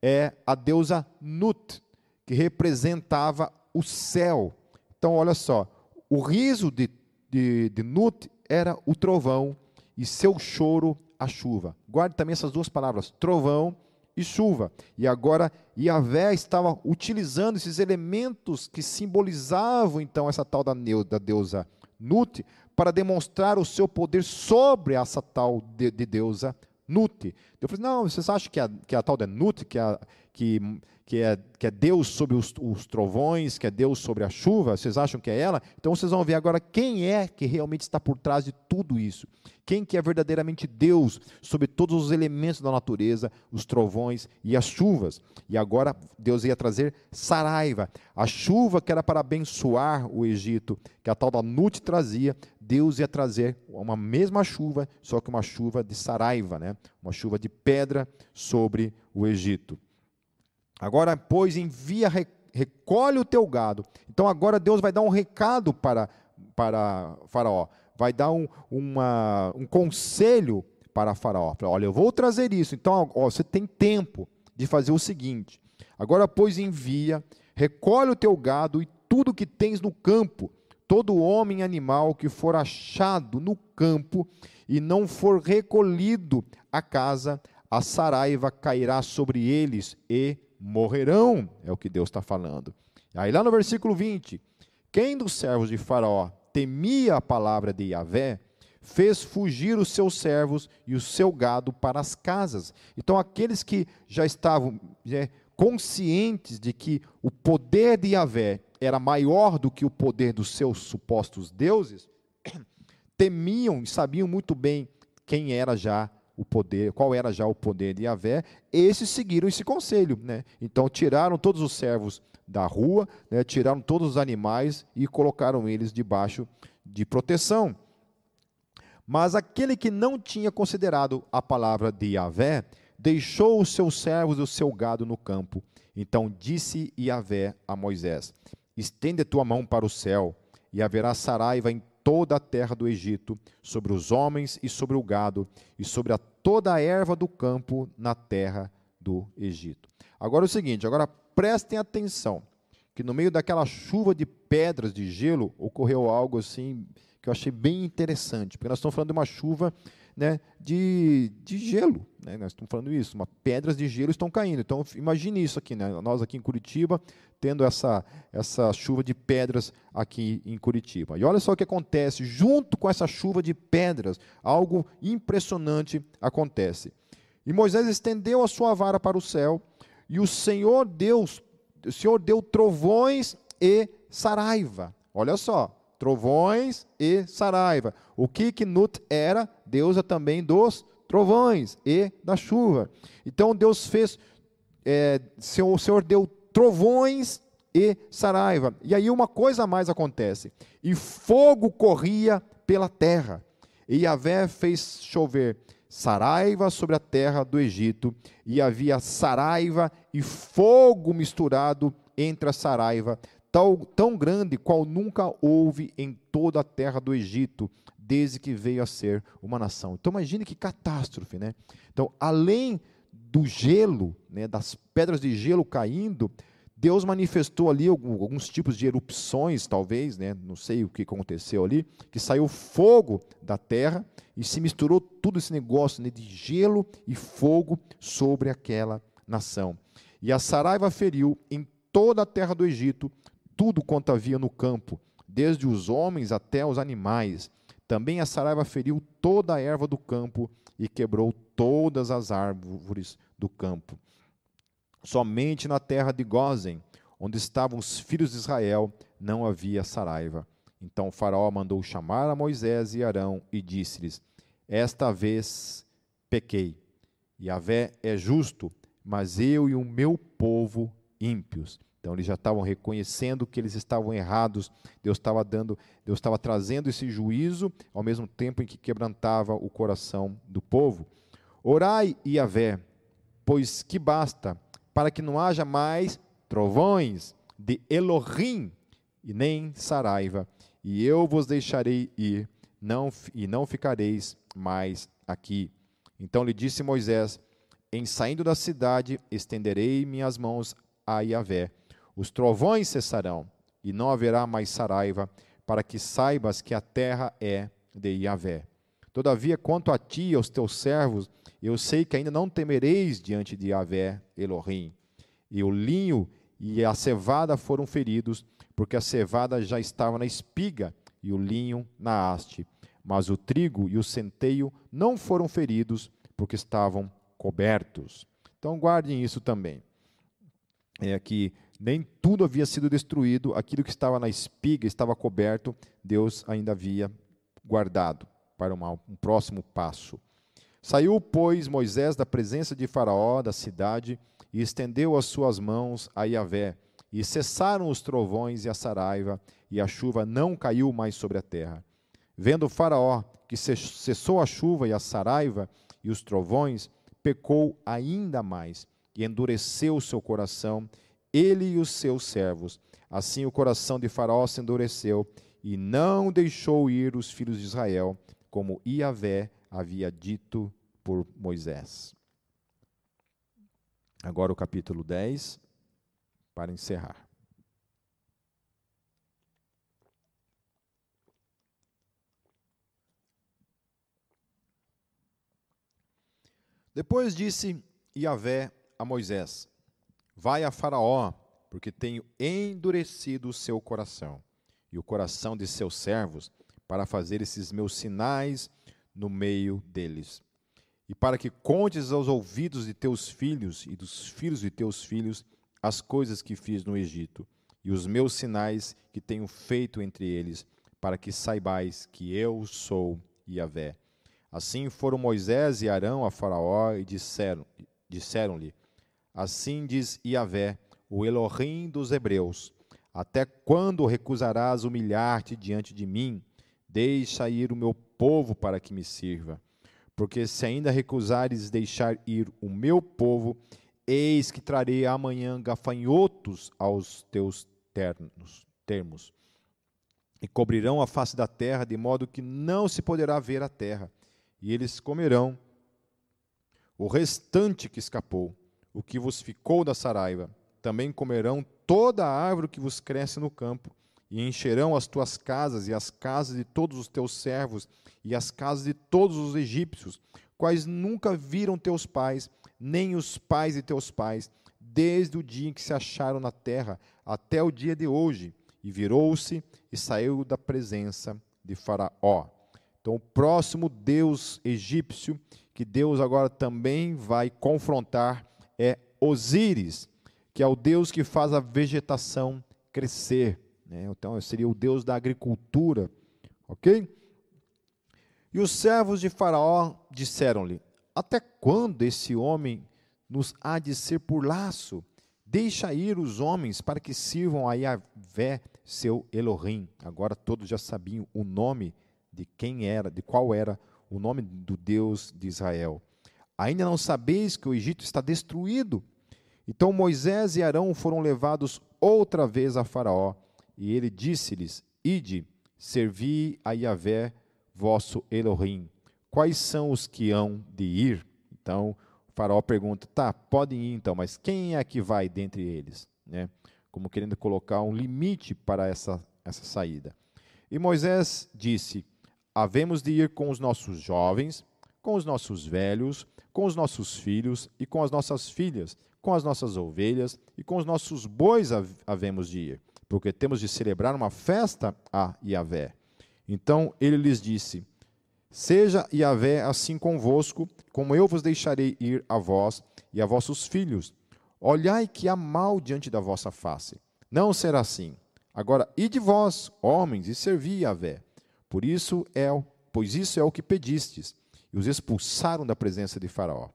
é a deusa Nut, que representava o céu. Então, olha só, o riso de, de, de Nut era o trovão e seu choro a chuva. Guarde também essas duas palavras, trovão e chuva. E agora Yahvé estava utilizando esses elementos que simbolizavam então essa tal da, deusa Nut para demonstrar o seu poder sobre essa tal de, de deusa Nut. Eu falei, não, vocês acham que a, que a tal da Nut, que, a, que, que, é, que é Deus sobre os, os trovões, que é Deus sobre a chuva, vocês acham que é ela? Então vocês vão ver agora quem é que realmente está por trás de tudo isso. Quem que é verdadeiramente Deus sobre todos os elementos da natureza, os trovões e as chuvas. E agora Deus ia trazer Saraiva, a chuva que era para abençoar o Egito, que a tal da Nut trazia, Deus ia trazer uma mesma chuva, só que uma chuva de saraiva, né? uma chuva de pedra sobre o Egito. Agora, pois, envia, recolhe o teu gado. Então, agora Deus vai dar um recado para, para Faraó, vai dar um, uma, um conselho para Faraó. Olha, eu vou trazer isso. Então, ó, você tem tempo de fazer o seguinte: agora, pois, envia, recolhe o teu gado e tudo que tens no campo todo homem animal que for achado no campo e não for recolhido à casa, a saraiva cairá sobre eles e morrerão, é o que Deus está falando. Aí lá no versículo 20, quem dos servos de Faraó temia a palavra de Yahvé, fez fugir os seus servos e o seu gado para as casas. Então, aqueles que já estavam é, conscientes de que o poder de Yahvé era maior do que o poder dos seus supostos deuses, [coughs] temiam e sabiam muito bem quem era já o poder, qual era já o poder de Yahvé, esses seguiram esse conselho. Né? Então tiraram todos os servos da rua, né? tiraram todos os animais e colocaram eles debaixo de proteção. Mas aquele que não tinha considerado a palavra de Yahvé, deixou os seus servos e o seu gado no campo. Então disse Yahvé a Moisés: Estende a tua mão para o céu, e haverá saraiva em toda a terra do Egito, sobre os homens e sobre o gado, e sobre a toda a erva do campo na terra do Egito. Agora é o seguinte, agora prestem atenção, que no meio daquela chuva de pedras de gelo ocorreu algo assim que eu achei bem interessante, porque nós estamos falando de uma chuva né, de, de gelo. Né? Nós estamos falando isso, uma, pedras de gelo estão caindo. Então, imagine isso aqui, né? nós aqui em Curitiba, tendo essa, essa chuva de pedras aqui em Curitiba. E olha só o que acontece, junto com essa chuva de pedras, algo impressionante acontece. E Moisés estendeu a sua vara para o céu, e o Senhor Deus, o Senhor deu trovões e saraiva. Olha só, trovões e saraiva. O que que Nut era? Deusa também dos trovões e da chuva. Então Deus fez, é, o Senhor deu trovões e saraiva. E aí uma coisa mais acontece. E fogo corria pela terra. E Yahvé fez chover saraiva sobre a terra do Egito, e havia saraiva e fogo misturado entre a saraiva, tão, tão grande qual nunca houve em toda a terra do Egito, desde que veio a ser uma nação. Então imagine que catástrofe, né? Então, além do gelo, né, das pedras de gelo caindo, Deus manifestou ali alguns tipos de erupções, talvez, né? não sei o que aconteceu ali, que saiu fogo da terra e se misturou tudo esse negócio né, de gelo e fogo sobre aquela nação. E a Saraiva feriu em toda a terra do Egito tudo quanto havia no campo, desde os homens até os animais, Também a saraiva feriu toda a erva do campo e quebrou todas as árvores do campo. Somente na terra de Gozen, onde estavam os filhos de Israel, não havia saraiva. Então o faraó mandou chamar a Moisés e Arão e disse-lhes: Esta vez pequei. Yahvé é justo, mas eu e o meu povo ímpios. Então eles já estavam reconhecendo que eles estavam errados. Deus estava dando, Deus estava trazendo esse juízo ao mesmo tempo em que quebrantava o coração do povo. Orai, Yahvé, pois que basta para que não haja mais trovões de Elohim e nem Saraiva, e eu vos deixarei ir, não, e não ficareis mais aqui. Então lhe disse Moisés: Em saindo da cidade, estenderei minhas mãos a Yahvé. Os trovões cessarão, e não haverá mais Saraiva, para que saibas que a terra é de Yahvé. Todavia, quanto a ti e aos teus servos, eu sei que ainda não temereis diante de Yahvé, Elohim. E o linho e a cevada foram feridos, porque a cevada já estava na espiga e o linho na haste. Mas o trigo e o centeio não foram feridos, porque estavam cobertos. Então guardem isso também. É que nem tudo havia sido destruído, aquilo que estava na espiga estava coberto, Deus ainda havia guardado para uma, um próximo passo. Saiu, pois, Moisés da presença de Faraó, da cidade, e estendeu as suas mãos a Yahvé, e cessaram os trovões e a saraiva, e a chuva não caiu mais sobre a terra. Vendo Faraó que cessou a chuva e a saraiva e os trovões, pecou ainda mais e endureceu o seu coração, ele e os seus servos. Assim o coração de Faraó se endureceu e não deixou ir os filhos de Israel, como Iavé havia dito por Moisés. Agora o capítulo 10, para encerrar. Depois disse Yahvé a Moisés: Vai a Faraó, porque tenho endurecido o seu coração e o coração de seus servos para fazer esses meus sinais no meio deles. E para que contes aos ouvidos de teus filhos e dos filhos de teus filhos as coisas que fiz no Egito e os meus sinais que tenho feito entre eles, para que saibais que eu sou Yahvé. Assim foram Moisés e Arão a Faraó e disseram, disseram-lhe: Assim diz Yahvé, o Elohim dos hebreus: Até quando recusarás humilhar-te diante de mim? Deixa ir o meu povo para que me sirva. Porque se ainda recusares deixar ir o meu povo, Eis que trarei amanhã gafanhotos aos teus ternos, termos, e cobrirão a face da terra, de modo que não se poderá ver a terra, e eles comerão o restante que escapou, o que vos ficou da saraiva. Também comerão toda a árvore que vos cresce no campo, e encherão as tuas casas e as casas de todos os teus servos e as casas de todos os egípcios, quais nunca viram teus pais, nem os pais de teus pais, desde o dia em que se acharam na terra até o dia de hoje. E virou-se e saiu da presença de Faraó. Então, o próximo Deus egípcio, que Deus agora também vai confrontar, é Osíris, que é o Deus que faz a vegetação crescer. Né? Então, seria o Deus da agricultura. Ok? E os servos de Faraó disseram-lhe: até quando esse homem nos há de ser por laço? Deixa ir os homens para que sirvam a Yahvé, seu Elohim. Agora todos já sabiam o nome de quem era, de qual era o nome do Deus de Israel. Ainda não sabeis que o Egito está destruído? Então Moisés e Arão foram levados outra vez a Faraó, e ele disse-lhes: Ide, servi a Yahvé, vosso Elohim quais são os que hão de ir? Então, o faraó pergunta, tá, podem ir então, mas quem é que vai dentre eles? Né? Como querendo colocar um limite para essa, essa saída. E Moisés disse, havemos de ir com os nossos jovens, com os nossos velhos, com os nossos filhos e com as nossas filhas, com as nossas ovelhas e com os nossos bois havemos de ir, porque temos de celebrar uma festa a Yahvé. Então ele lhes disse: Seja Yahvé assim convosco, como eu vos deixarei ir a vós e a vossos filhos. Olhai que há mal diante da vossa face. Não será assim. Agora, ide vós, homens, e servi Yahvé. Por isso é, pois isso é o que pedistes. E os expulsaram da presença de Faraó.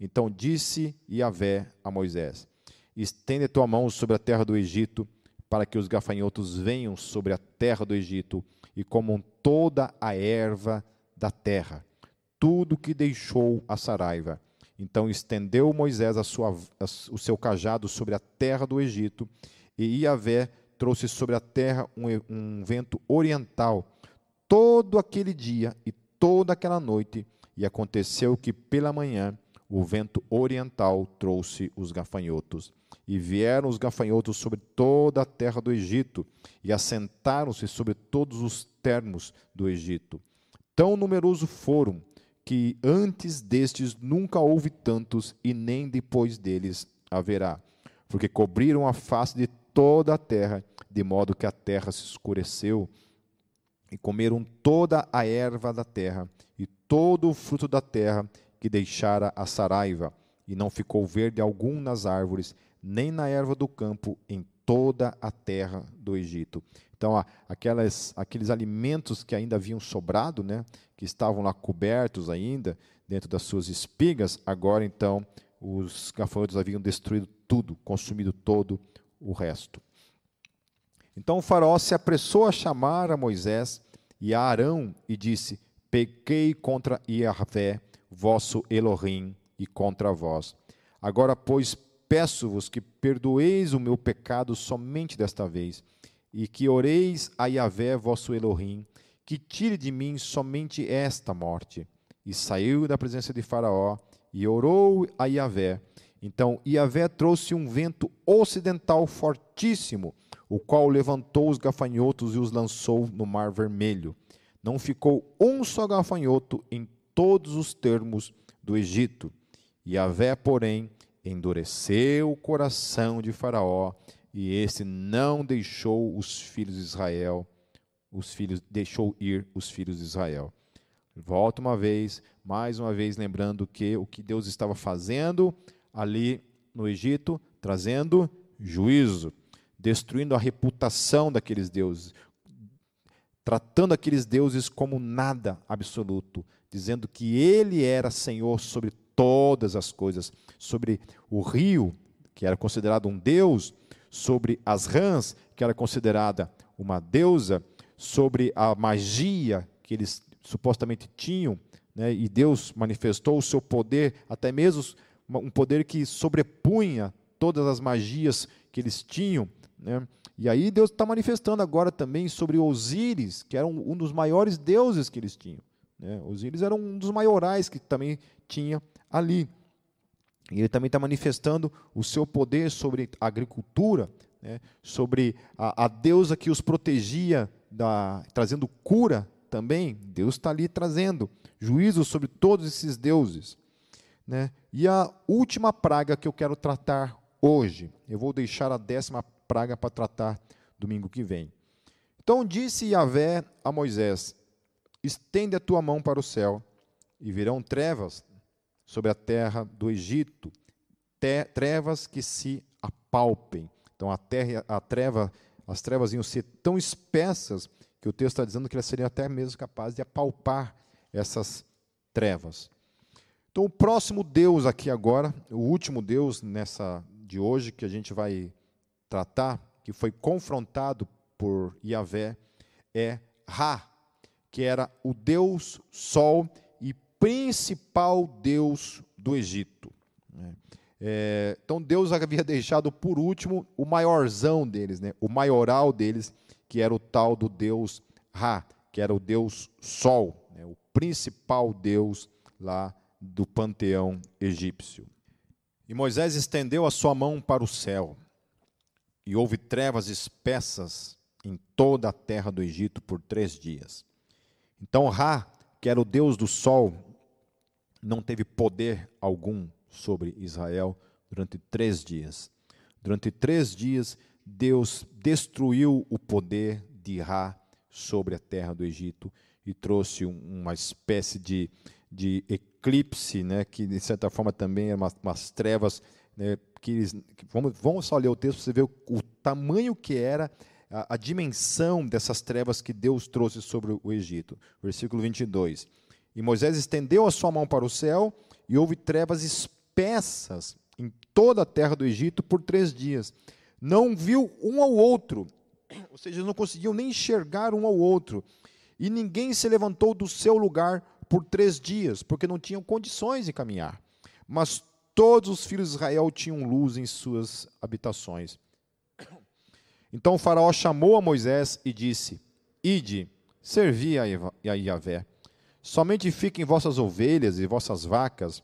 Então disse Yahvé a Moisés: Estende tua mão sobre a terra do Egito, para que os gafanhotos venham sobre a terra do Egito e comam toda a erva da terra, tudo que deixou a Saraiva. Então estendeu Moisés a sua, a, o seu cajado sobre a terra do Egito, e Iavé trouxe sobre a terra um, um vento oriental todo aquele dia e toda aquela noite, e aconteceu que pela manhã o vento oriental trouxe os gafanhotos. E vieram os gafanhotos sobre toda a terra do Egito, e assentaram-se sobre todos os termos do Egito. Tão numeroso foram que antes destes nunca houve tantos, e nem depois deles haverá, porque cobriram a face de toda a terra, de modo que a terra se escureceu, e comeram toda a erva da terra, e todo o fruto da terra que deixara a saraiva, e não ficou verde algum nas árvores, nem na erva do campo, em toda a terra do Egito. Então, aquelas, aqueles alimentos que ainda haviam sobrado, né, que estavam lá cobertos ainda, dentro das suas espigas, agora então os gafanhotos haviam destruído tudo, consumido todo o resto. Então o faraó se apressou a chamar a Moisés e a Arão e disse: Pequei contra Yahvé, vosso Elohim, e contra vós. Agora, pois, peço-vos que perdoeis o meu pecado somente desta vez e que oreis a Yahvé vosso Elohim, que tire de mim somente esta morte. E saiu da presença de Faraó e orou a Yahvé. Então Yahvé trouxe um vento ocidental fortíssimo, o qual levantou os gafanhotos e os lançou no mar vermelho. Não ficou um só gafanhoto em todos os termos do Egito. Yahvé, porém, endureceu o coração de Faraó e esse não deixou os filhos de Israel, os filhos deixou ir os filhos de Israel. Volta uma vez, mais uma vez lembrando que o que Deus estava fazendo ali no Egito, trazendo juízo, destruindo a reputação daqueles deuses, tratando aqueles deuses como nada absoluto, dizendo que ele era Senhor sobre todas as coisas, sobre o rio, que era considerado um deus, sobre as rãs, que era considerada uma deusa, sobre a magia que eles supostamente tinham, né, e Deus manifestou o seu poder, até mesmo um poder que sobrepunha todas as magias que eles tinham. Né? E aí Deus está manifestando agora também sobre Osíris, que era um, um dos maiores deuses que eles tinham. Né? Osíris era um dos maiorais que também tinha ali. E ele também está manifestando o seu poder sobre a agricultura, né, sobre a, a, deusa que os protegia, da, trazendo cura também. Deus está ali trazendo juízo sobre todos esses deuses. Né? E a última praga que eu quero tratar hoje, eu vou deixar a décima praga para tratar domingo que vem. Então disse Yahvé a Moisés: Estende a tua mão para o céu, e virão trevas sobre a terra do Egito, trevas que se apalpem. Então a terra, a treva, as trevas iam ser tão espessas que o texto está dizendo que elas seriam até mesmo capazes de apalpar essas trevas. Então o próximo Deus aqui agora, o último Deus nessa de hoje que a gente vai tratar, que foi confrontado por Yahvé, é Ra, que era o Deus Sol principal Deus do Egito. Né? É, então Deus havia deixado por último o maiorzão deles, né? o maioral deles, que era o tal do Deus Ra, que era o Deus Sol, né? o principal Deus lá do panteão egípcio. E Moisés estendeu a sua mão para o céu, e houve trevas espessas em toda a terra do Egito por três dias. Então Ra, que era o Deus do sol, não teve poder algum sobre Israel durante três dias. Durante três dias, Deus destruiu o poder de Ra sobre a terra do Egito e trouxe uma espécie de, de eclipse, né, que de certa forma também eram umas, umas trevas, né, que, que vamos, vamos só ler o texto para você ver o, o tamanho que era a, a, dimensão dessas trevas que Deus trouxe sobre o Egito. Versículo 22. E Moisés estendeu a sua mão para o céu e houve trevas espessas em toda a terra do Egito por três dias. Não viu um ao outro, ou seja, não conseguiam nem enxergar um ao outro. E ninguém se levantou do seu lugar por três dias, porque não tinham condições de caminhar. Mas todos os filhos de Israel tinham luz em suas habitações. Então o faraó chamou a Moisés e disse: Ide, servi a Yahvé. Somente fiquem vossas ovelhas e vossas vacas,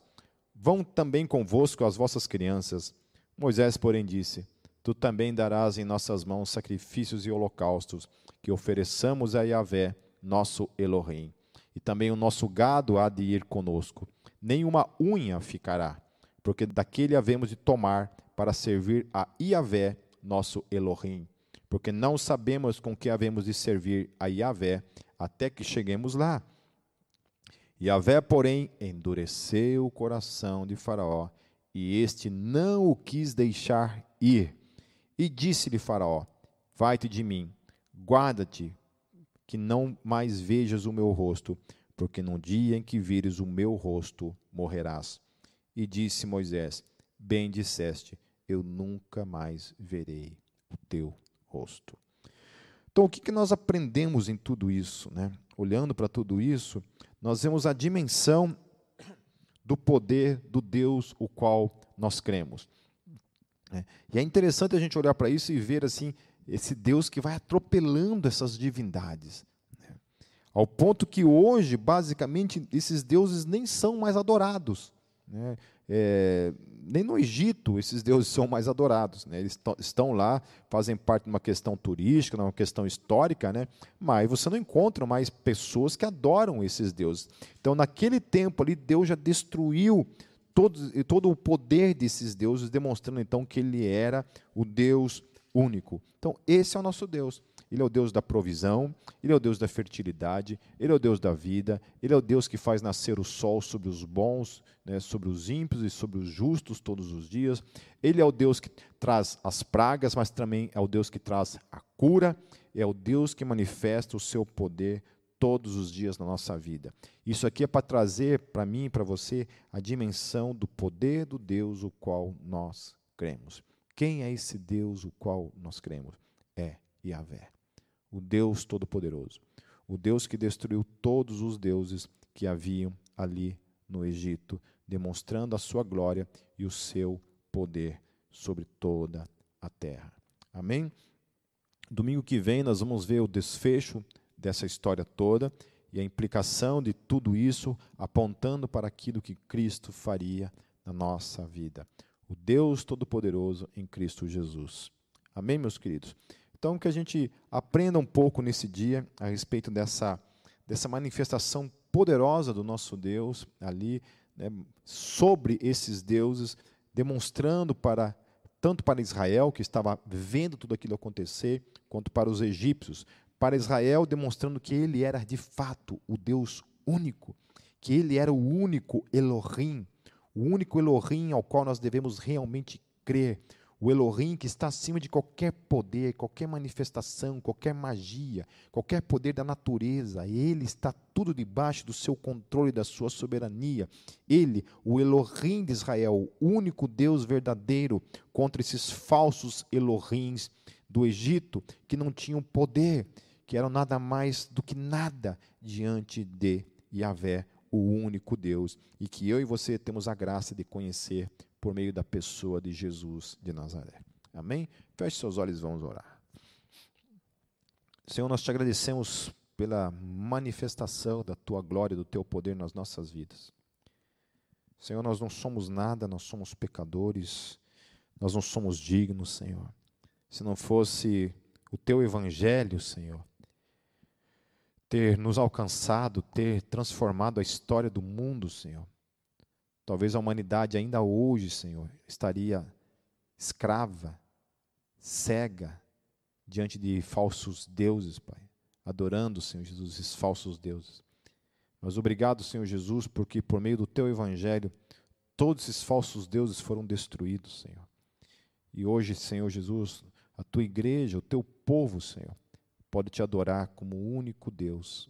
vão também convosco as vossas crianças. Moisés, porém, disse: Tu também darás em nossas mãos sacrifícios e holocaustos, que ofereçamos a Yahvé, nosso Elohim e também o nosso gado há de ir conosco. Nenhuma unha ficará, porque daquele havemos de tomar para servir a Iavé, nosso Elohim. Porque não sabemos com que havemos de servir a Iavé até que cheguemos lá. Iavé, porém, endureceu o coração de Faraó, e este não o quis deixar ir. E disse-lhe Faraó: Vai-te de mim, guarda-te, que não mais vejas o meu rosto, porque no dia em que vires o meu rosto, morrerás. E disse Moisés: Bem disseste, eu nunca mais verei o teu rosto. Então, o que, que nós aprendemos em tudo isso? Né? Olhando para tudo isso, nós vemos a dimensão do poder do Deus o qual nós cremos. É, e é interessante a gente olhar para isso e ver assim esse Deus que vai atropelando essas divindades. Né? Ao ponto que hoje, basicamente, esses deuses nem são mais adorados. Né? É, nem no Egito esses deuses são mais adorados. Né? Eles estão lá, fazem parte de uma questão turística, de uma questão histórica, né? mas você não encontra mais pessoas que adoram esses deuses. Então, naquele tempo ali, Deus já destruiu todo, todo o poder desses deuses, demonstrando então que ele era o Deus único. Então, esse é o nosso Deus. Ele é o Deus da provisão, ele é o Deus da fertilidade, ele é o Deus da vida, ele é o Deus que faz nascer o sol sobre os bons, né, sobre os ímpios e sobre os justos todos os dias. Ele é o Deus que traz as pragas, mas também é o Deus que traz a cura, é o Deus que manifesta o seu poder todos os dias na nossa vida. Isso aqui é para trazer para mim e para você a dimensão do poder do Deus o qual nós cremos. Quem é esse Deus o qual nós cremos? É Yahvé, o Deus Todo-Poderoso, o Deus que destruiu todos os deuses que haviam ali no Egito, demonstrando a sua glória e o seu poder sobre toda a terra. Amém? Domingo que vem nós vamos ver o desfecho dessa história toda e a implicação de tudo isso apontando para aquilo que Cristo faria na nossa vida o Deus Todo-Poderoso em Cristo Jesus. Amém, meus queridos? Então, que a gente aprenda um pouco nesse dia a respeito dessa, dessa manifestação poderosa do nosso Deus ali, né, sobre esses deuses, demonstrando para tanto para Israel, que estava vendo tudo aquilo acontecer, quanto para os egípcios. Para Israel, demonstrando que ele era de fato o Deus único, que ele era o único Elohim, o único Elohim ao qual nós devemos realmente crer, o Elohim que está acima de qualquer poder, qualquer manifestação, qualquer magia, qualquer poder da natureza, ele está tudo debaixo do seu controle, da sua soberania. Ele, o Elohim de Israel, o único Deus verdadeiro contra esses falsos Elohims do Egito que não tinham poder, que eram nada mais do que nada diante de Yahvé, o único Deus e que eu e você temos a graça de conhecer por meio da pessoa de Jesus de Nazaré. Amém? Feche seus olhos e vamos orar. Senhor, nós te agradecemos pela manifestação da tua glória, do teu poder nas nossas vidas. Senhor, nós não somos nada, nós somos pecadores, nós não somos dignos, Senhor. Se não fosse o teu evangelho, Senhor, ter nos alcançado, ter transformado a história do mundo, Senhor. Talvez a humanidade ainda hoje, Senhor, estaria escrava, cega diante de falsos deuses, Pai, adorando, Senhor Jesus, esses falsos deuses. Mas obrigado, Senhor Jesus, porque por meio do teu evangelho, todos esses falsos deuses foram destruídos, Senhor. E hoje, Senhor Jesus, a tua igreja, o teu povo, Senhor, pode te adorar como o único Deus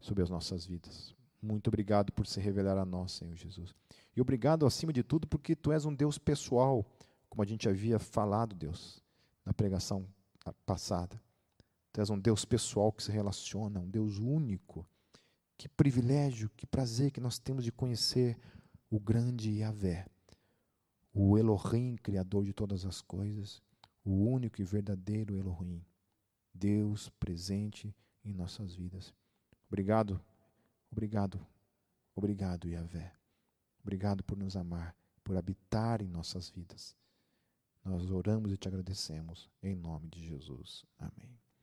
sobre as nossas vidas. Muito obrigado por se revelar a nós, Senhor Jesus. E obrigado, acima de tudo, porque tu és um Deus pessoal, como a gente havia falado, Deus, na pregação passada. Tu és um Deus pessoal que se relaciona, um Deus único. Que privilégio, que prazer que nós temos de conhecer o grande Yahvé, o Elohim, Criador de todas as coisas, o único e verdadeiro Elohim, Deus presente em nossas vidas. Obrigado, obrigado, obrigado, Yahvé. Obrigado por nos amar, por habitar em nossas vidas. Nós oramos e te agradecemos, em nome de Jesus. Amém.